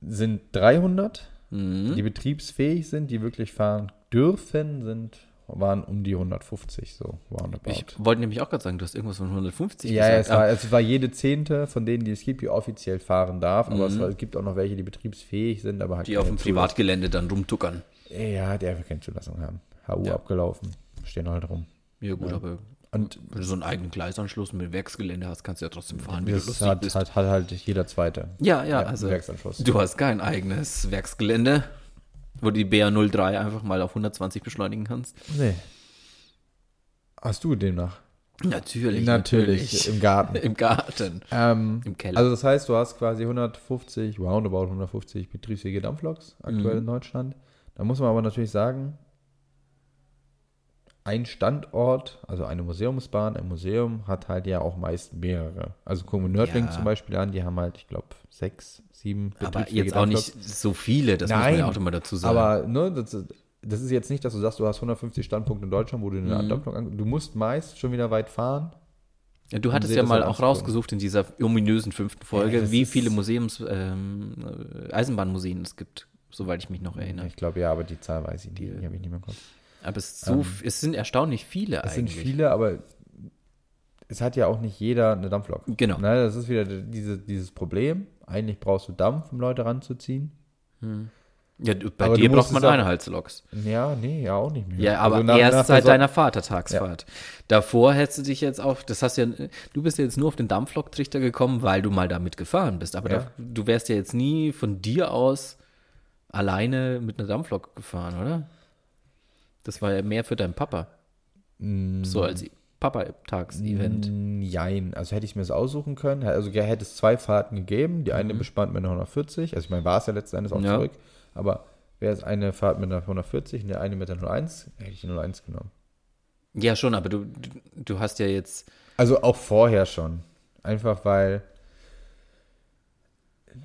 sind 300 Mhm. die betriebsfähig sind, die wirklich fahren dürfen, sind, waren um die 150, so roundabout. Ich wollte nämlich auch gerade sagen, du hast irgendwas von 150 ja, ja, es gesagt. war, es war jede zehnte von denen, die es gibt, die offiziell fahren darf, aber es, Mhm. es gibt auch noch welche, die betriebsfähig sind, aber halt die auf dem Privatgelände dann rumtuckern. Ja, die einfach keine Zulassung haben. HU Ja. abgelaufen, stehen halt rum. Ja, gut, Ja. aber Und wenn du so einen eigenen Gleisanschluss mit Werksgelände hast, kannst du ja trotzdem fahren, wie du das lustig hat, bist. hat, hat halt jeder zweite. Ja, ja, also Werksanschluss. du hast kein eigenes Werksgelände, wo du die BR03 einfach mal auf 120 beschleunigen kannst. Nee. Hast du demnach? Natürlich, Natürlich, im Garten. Im Garten. Ähm, Im Keller. Also das heißt, du hast quasi 150, roundabout 150 betriebsfähige Dampfloks aktuell Mhm. in Deutschland. Da muss man aber natürlich sagen, ein Standort, also eine Museumsbahn, ein Museum hat halt ja auch meist mehrere. Also gucken wir Nördling Ja. zum Beispiel an, die haben halt, ich glaube, sechs, sieben Aber jetzt auch nicht so viele, das muss man Nein, ja auch immer dazu sagen. Aber ne, das, ist- das ist jetzt nicht, dass du sagst, du hast 150 Standpunkte in Deutschland, wo du eine Mhm. Dampflok an, Du musst meist schon wieder weit fahren. Ja, du hattest ja mal auch rausgesucht in dieser ominösen fünften Folge, das wie viele Museums, ähm, äh, Eisenbahnmuseen es gibt, soweit ich mich noch erinnere. Ich glaube ja, aber die Zahl weiß ich nicht, die habe ich nicht mehr im Kopf. Aber es, so, es sind erstaunlich viele Es sind eigentlich. viele, aber es hat ja auch nicht jeder eine Dampflok. Genau. Ne, das ist wieder diese, dieses Problem. Eigentlich brauchst du Dampf, um Leute ranzuziehen. Ja, du, bei Aber dir braucht man es auch- Einheitsloks. Ja, nee, ja auch nicht mehr. Ja, aber Also nach- erst nach seit So- deiner Vatertagsfahrt. Davor hättest du dich jetzt auf, das hast ja, du bist ja jetzt nur auf den Dampflok-Trichter gekommen, weil du mal damit gefahren bist. Aber Ja. da, du wärst ja jetzt nie von dir aus alleine mit einer Dampflok gefahren, oder? Das war ja mehr für deinen Papa. So als Papa-Tags-Event. Mm, Jein, also hätte ich mir das aussuchen können. Also ja, hätte es zwei Fahrten gegeben. Die eine bespannt mit einer 140. Also ich meine, war es ja letzten Endes auch Mhm. Ja. zurück. Aber wäre es eine Fahrt mit einer 140 und der eine mit der 01, hätte ich die 01 genommen. Ja, schon, aber du, du, hast ja jetzt, Also auch vorher schon. Einfach weil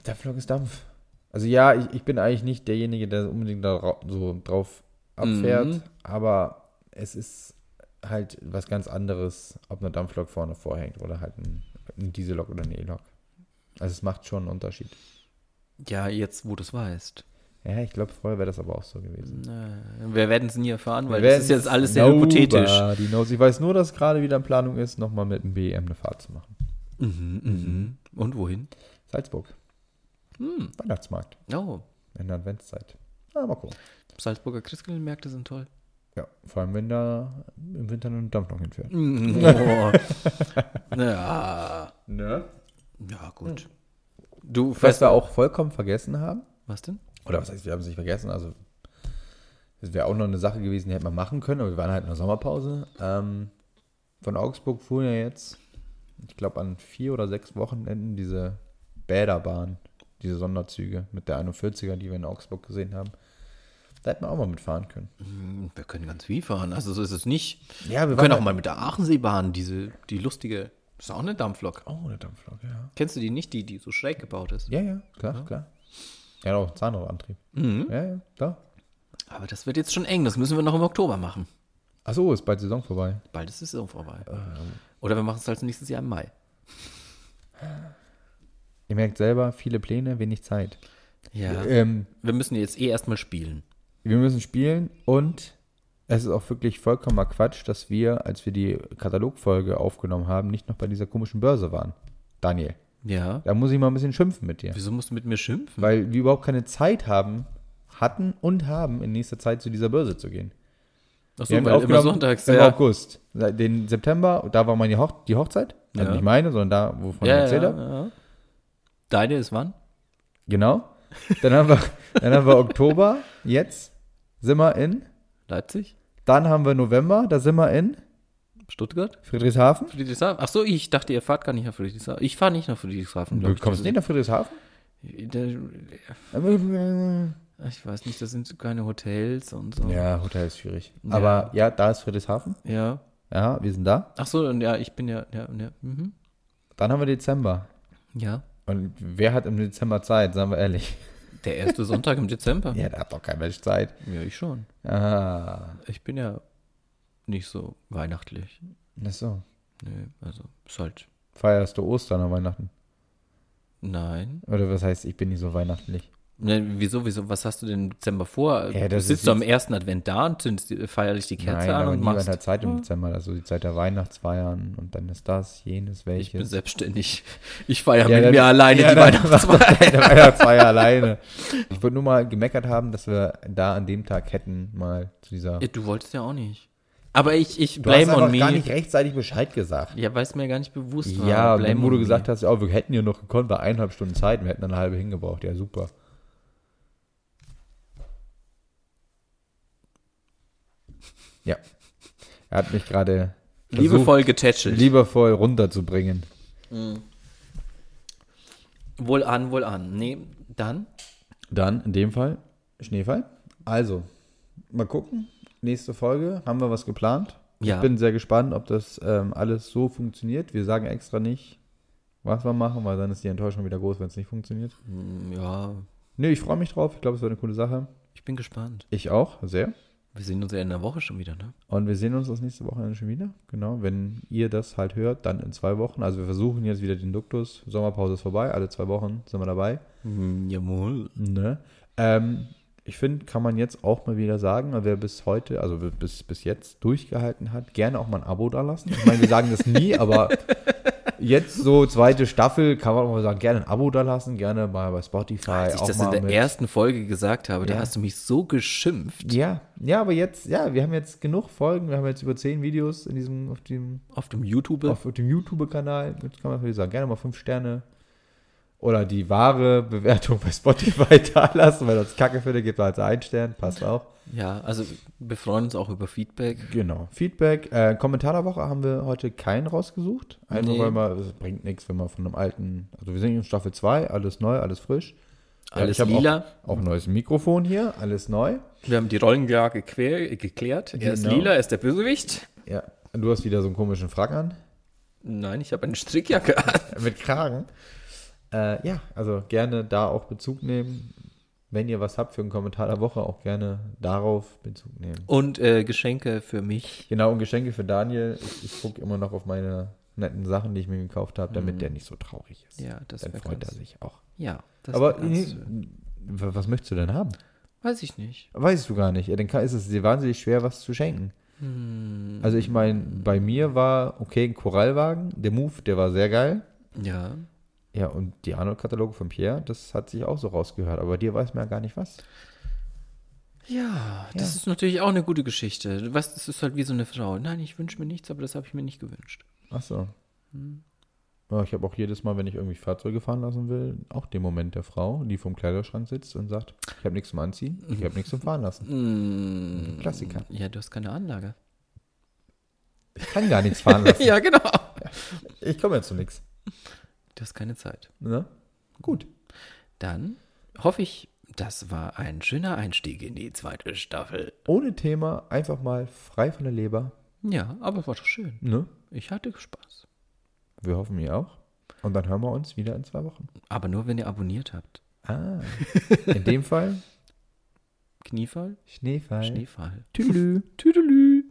Dampflok ist Dampf. Also ja, ich, ich bin eigentlich nicht derjenige, der unbedingt da so drauf abfährt, Mhm. Aber es ist halt was ganz anderes, ob eine Dampflok vorne vorhängt oder halt ein, ein Diesellok oder eine E-Lok. Also es macht schon einen Unterschied. ja, jetzt, wo du es weißt. Ja, ich glaube, vorher wäre das aber auch so gewesen. Äh, Wir werden es nie erfahren, weil das ist jetzt alles sehr hypothetisch. nobody knows. Ich weiß nur, dass gerade wieder in Planung ist, nochmal mit dem BM eine Fahrt zu machen. Mhm, mhm. Und wohin? Salzburg. Hm. Weihnachtsmarkt. Oh, In der Adventszeit. Ja, mal gucken. Salzburger Christkindlmärkte sind toll. Ja, vor allem wenn da im Winter eine Dampflok hinfährt. Oh. ja. Ne? Ja, gut. Du Was wir auch vollkommen vergessen haben, Was denn? oder was heißt, wir haben es nicht vergessen, also das wäre auch noch eine Sache gewesen, die hätte man machen können, aber wir waren halt in der Sommerpause. Ähm, von Augsburg fuhren ja jetzt, ich glaube, an vier oder sechs Wochenenden diese Bäderbahn, diese Sonderzüge mit der 41er, die wir in Augsburg gesehen haben. Da hätten wir auch mal mitfahren können. Hm, Wir können ganz viel fahren. Also so ist es nicht. Ja, Wir können auch mal mit der Aacheneebahn, diese, die lustige, ist auch eine Dampflok. Oh, eine Dampflok, ja. Kennst du die nicht, die, die so schräg gebaut ist? Ja, ja, klar, klar. Ja, auch Zahnradantrieb. Mhm. Ja, ja, da. Aber das wird jetzt schon eng. Das müssen wir noch im Oktober machen. Achso, ist bald Saison vorbei. Bald ist die Saison vorbei. Ähm. Oder wir machen es halt nächstes Jahr im Mai. Ihr merkt selber, viele Pläne, wenig Zeit. Ja. Ähm, Wir müssen jetzt eh erstmal spielen. Wir müssen spielen und es ist auch wirklich vollkommener Quatsch, dass wir, als wir die Katalogfolge aufgenommen haben, nicht noch bei dieser komischen Börse waren. Daniel, Ja. da muss ich mal ein bisschen schimpfen mit dir. Wieso musst du mit mir schimpfen? Weil wir überhaupt keine Zeit haben, hatten und haben, in nächster Zeit zu dieser Börse zu gehen. Achso, Wir haben weil immer sonntags. im Ja. August. Den September, da war meine Hoch die Hochzeit. Also Ja. nicht meine, sondern da, wovon Ja, ich erzählt ja, habe. ja. Deine ist wann? Genau. Dann haben wir, dann haben wir Oktober, jetzt sind wir in. Leipzig? Dann haben wir November, da sind wir in Stuttgart? Friedrichshafen. Friedrichshafen? Achso, ich dachte, ihr fahrt gar nicht nach Friedrichshafen. Ich fahre nicht nach Friedrichshafen. Du ich, kommst Das nicht nach Friedrichshafen? Der, ich weiß nicht, da sind keine Hotels und so. Ja, Hotel ist schwierig. Ja. Aber ja, da ist Friedrichshafen. Ja. Ja, wir sind da. Achso, und ja, ich bin ja, ja, ja. Mhm. Dann haben wir Dezember. Ja. Und wer hat im Dezember Zeit, sagen wir ehrlich? Der erste Sonntag im Dezember. Ja, da hat doch kein Mensch Zeit. Ja, ich schon. Ah, Ich bin ja nicht so weihnachtlich. ach so. Nee, also ist halt. Feierst du Ostern an Weihnachten? Nein. Oder was heißt, ich bin nicht so weihnachtlich? Ne, wieso, wieso, was hast du denn im Dezember vor? Ja, das Sitzt du am ersten Advent da und zündest feierlich die Kerze Nein, an und machst. hat Zeit im Dezember. Also die Zeit der Weihnachtsfeiern und dann ist das, jenes, welches. Ich bin selbstständig. Ich feiere Ja, mit mir alleine ja, die Weihnachtsfeier. Weihnachtsfeier alleine. Ich wollte nur mal gemeckert haben, dass wir da an dem Tag hätten mal zu dieser. Ja, du wolltest ja auch nicht. Aber ich, ich Du hast blame on me. gar nicht rechtzeitig Bescheid gesagt. ja, weil es mir gar nicht bewusst war. Ja, Blame wo du me. gesagt hast, ja, wir hätten ja noch gekonnt, war eineinhalb Stunden Zeit, wir hätten eine halbe hingebraucht. Ja, super. Ja. Er hat mich gerade Liebevoll getätschelt. liebevoll runterzubringen. wohl an, wohl an. Nee, dann? Dann in dem Fall Schneefall. Also, mal gucken. Nächste Folge haben wir was geplant. Ja. Ich bin sehr gespannt, ob das ähm, alles so funktioniert. Wir sagen extra nicht, was wir machen, weil dann ist die Enttäuschung wieder groß, wenn es nicht funktioniert. Hm, Ja, Nee, ich freue mich drauf. Ich glaube, es wird eine coole Sache. ich bin gespannt. Ich auch, sehr. Wir sehen uns ja in der Woche schon wieder, ne? Und wir sehen uns das nächste Woche schon wieder. Genau, wenn ihr das halt hört, dann in zwei Wochen. Also wir versuchen jetzt wieder den Duktus. Sommerpause ist vorbei, alle zwei Wochen sind wir dabei. Hm, jawohl. Ne? Ähm, ich finde, kann man jetzt auch mal wieder sagen, wer bis heute, also bis, bis jetzt durchgehalten hat, gerne auch mal ein Abo da lassen. Ich meine, wir sagen das nie, aber jetzt so zweite Staffel kann man auch mal sagen, gerne ein Abo da lassen, gerne mal bei Spotify. Als ich auch das mal in der mit- ersten Folge gesagt habe, da Ja. hast du mich so geschimpft Ja, ja, aber jetzt, ja, wir haben jetzt genug Folgen, wir haben jetzt über zehn Videos in diesem, auf dem, auf dem YouTube. auf dem YouTube-Kanal. Jetzt kann man natürlich sagen, gerne mal fünf Sterne. Oder die wahre Bewertung bei Spotify da lassen, weil das Kacke finde, gibt als ein Stern, passt auch. Ja, also wir freuen uns auch über Feedback. Genau. Feedback. Äh, Kommentar der Woche haben wir heute keinen rausgesucht. Einfach Nee. weil man, es bringt nichts, wenn man von einem alten, also wir sind in Staffel 2, alles neu, alles frisch. Ja, Alles ich hab lila. Auch, auch ein neues Mikrofon hier, alles neu. Wir haben die Rollenlage quer, geklärt. Er ist Genau. lila, er ist der Bösewicht. Ja. Du hast wieder so einen komischen Frack an. Nein, ich habe eine Strickjacke an. Mit Kragen. Äh, ja, also gerne da auch Bezug nehmen. Wenn ihr was habt für einen Kommentar der Woche, auch gerne darauf Bezug nehmen. Und äh, Geschenke für mich. Genau, und Geschenke für Daniel. Ich, ich gucke immer noch auf meine netten Sachen, die ich mir gekauft habe, damit der nicht so traurig ist. Ja, das Dann freut ganz, er sich auch. Ja, das Aber ganz was möchtest du denn haben? Weiß ich nicht. Weißt du gar nicht. Ja, dann kann, ist es dir wahnsinnig schwer, was zu schenken. Also ich meine, bei mir war, okay, ein Korallwagen, der Move, der war sehr geil. Ja. Ja, und die Arnold-Kataloge von Pierre, das hat sich auch so rausgehört. Aber dir weiß man ja gar nicht was. Ja, das Ja. ist natürlich auch eine gute Geschichte. Du weißt, das ist halt wie so eine Frau. Nein, ich wünsche mir nichts, aber das habe ich mir nicht gewünscht. Ach so. Ja, ich habe auch jedes Mal, wenn ich irgendwie Fahrzeuge fahren lassen will, auch den Moment der Frau, die vom Kleiderschrank sitzt und sagt, ich habe nichts zum Anziehen, ich habe nichts zum Fahren lassen. Mm, Klassiker. Ja, du hast keine Anlage. Ich kann gar nichts fahren lassen. ja, genau. Ich komme ja zu nichts. Du hast keine Zeit. Ne? Gut. Dann hoffe ich, das war ein schöner Einstieg in die zweite Staffel. Ohne Thema, einfach mal frei von der Leber. Ja, aber war doch schön. Ne? Ich hatte Spaß. Wir hoffen, ihr auch. Und dann hören wir uns wieder in zwei Wochen. Aber nur, wenn ihr abonniert habt. Ah. In dem Fall Kniefall, Schneefall. Schneefall. Tüdelü. Tüdelü.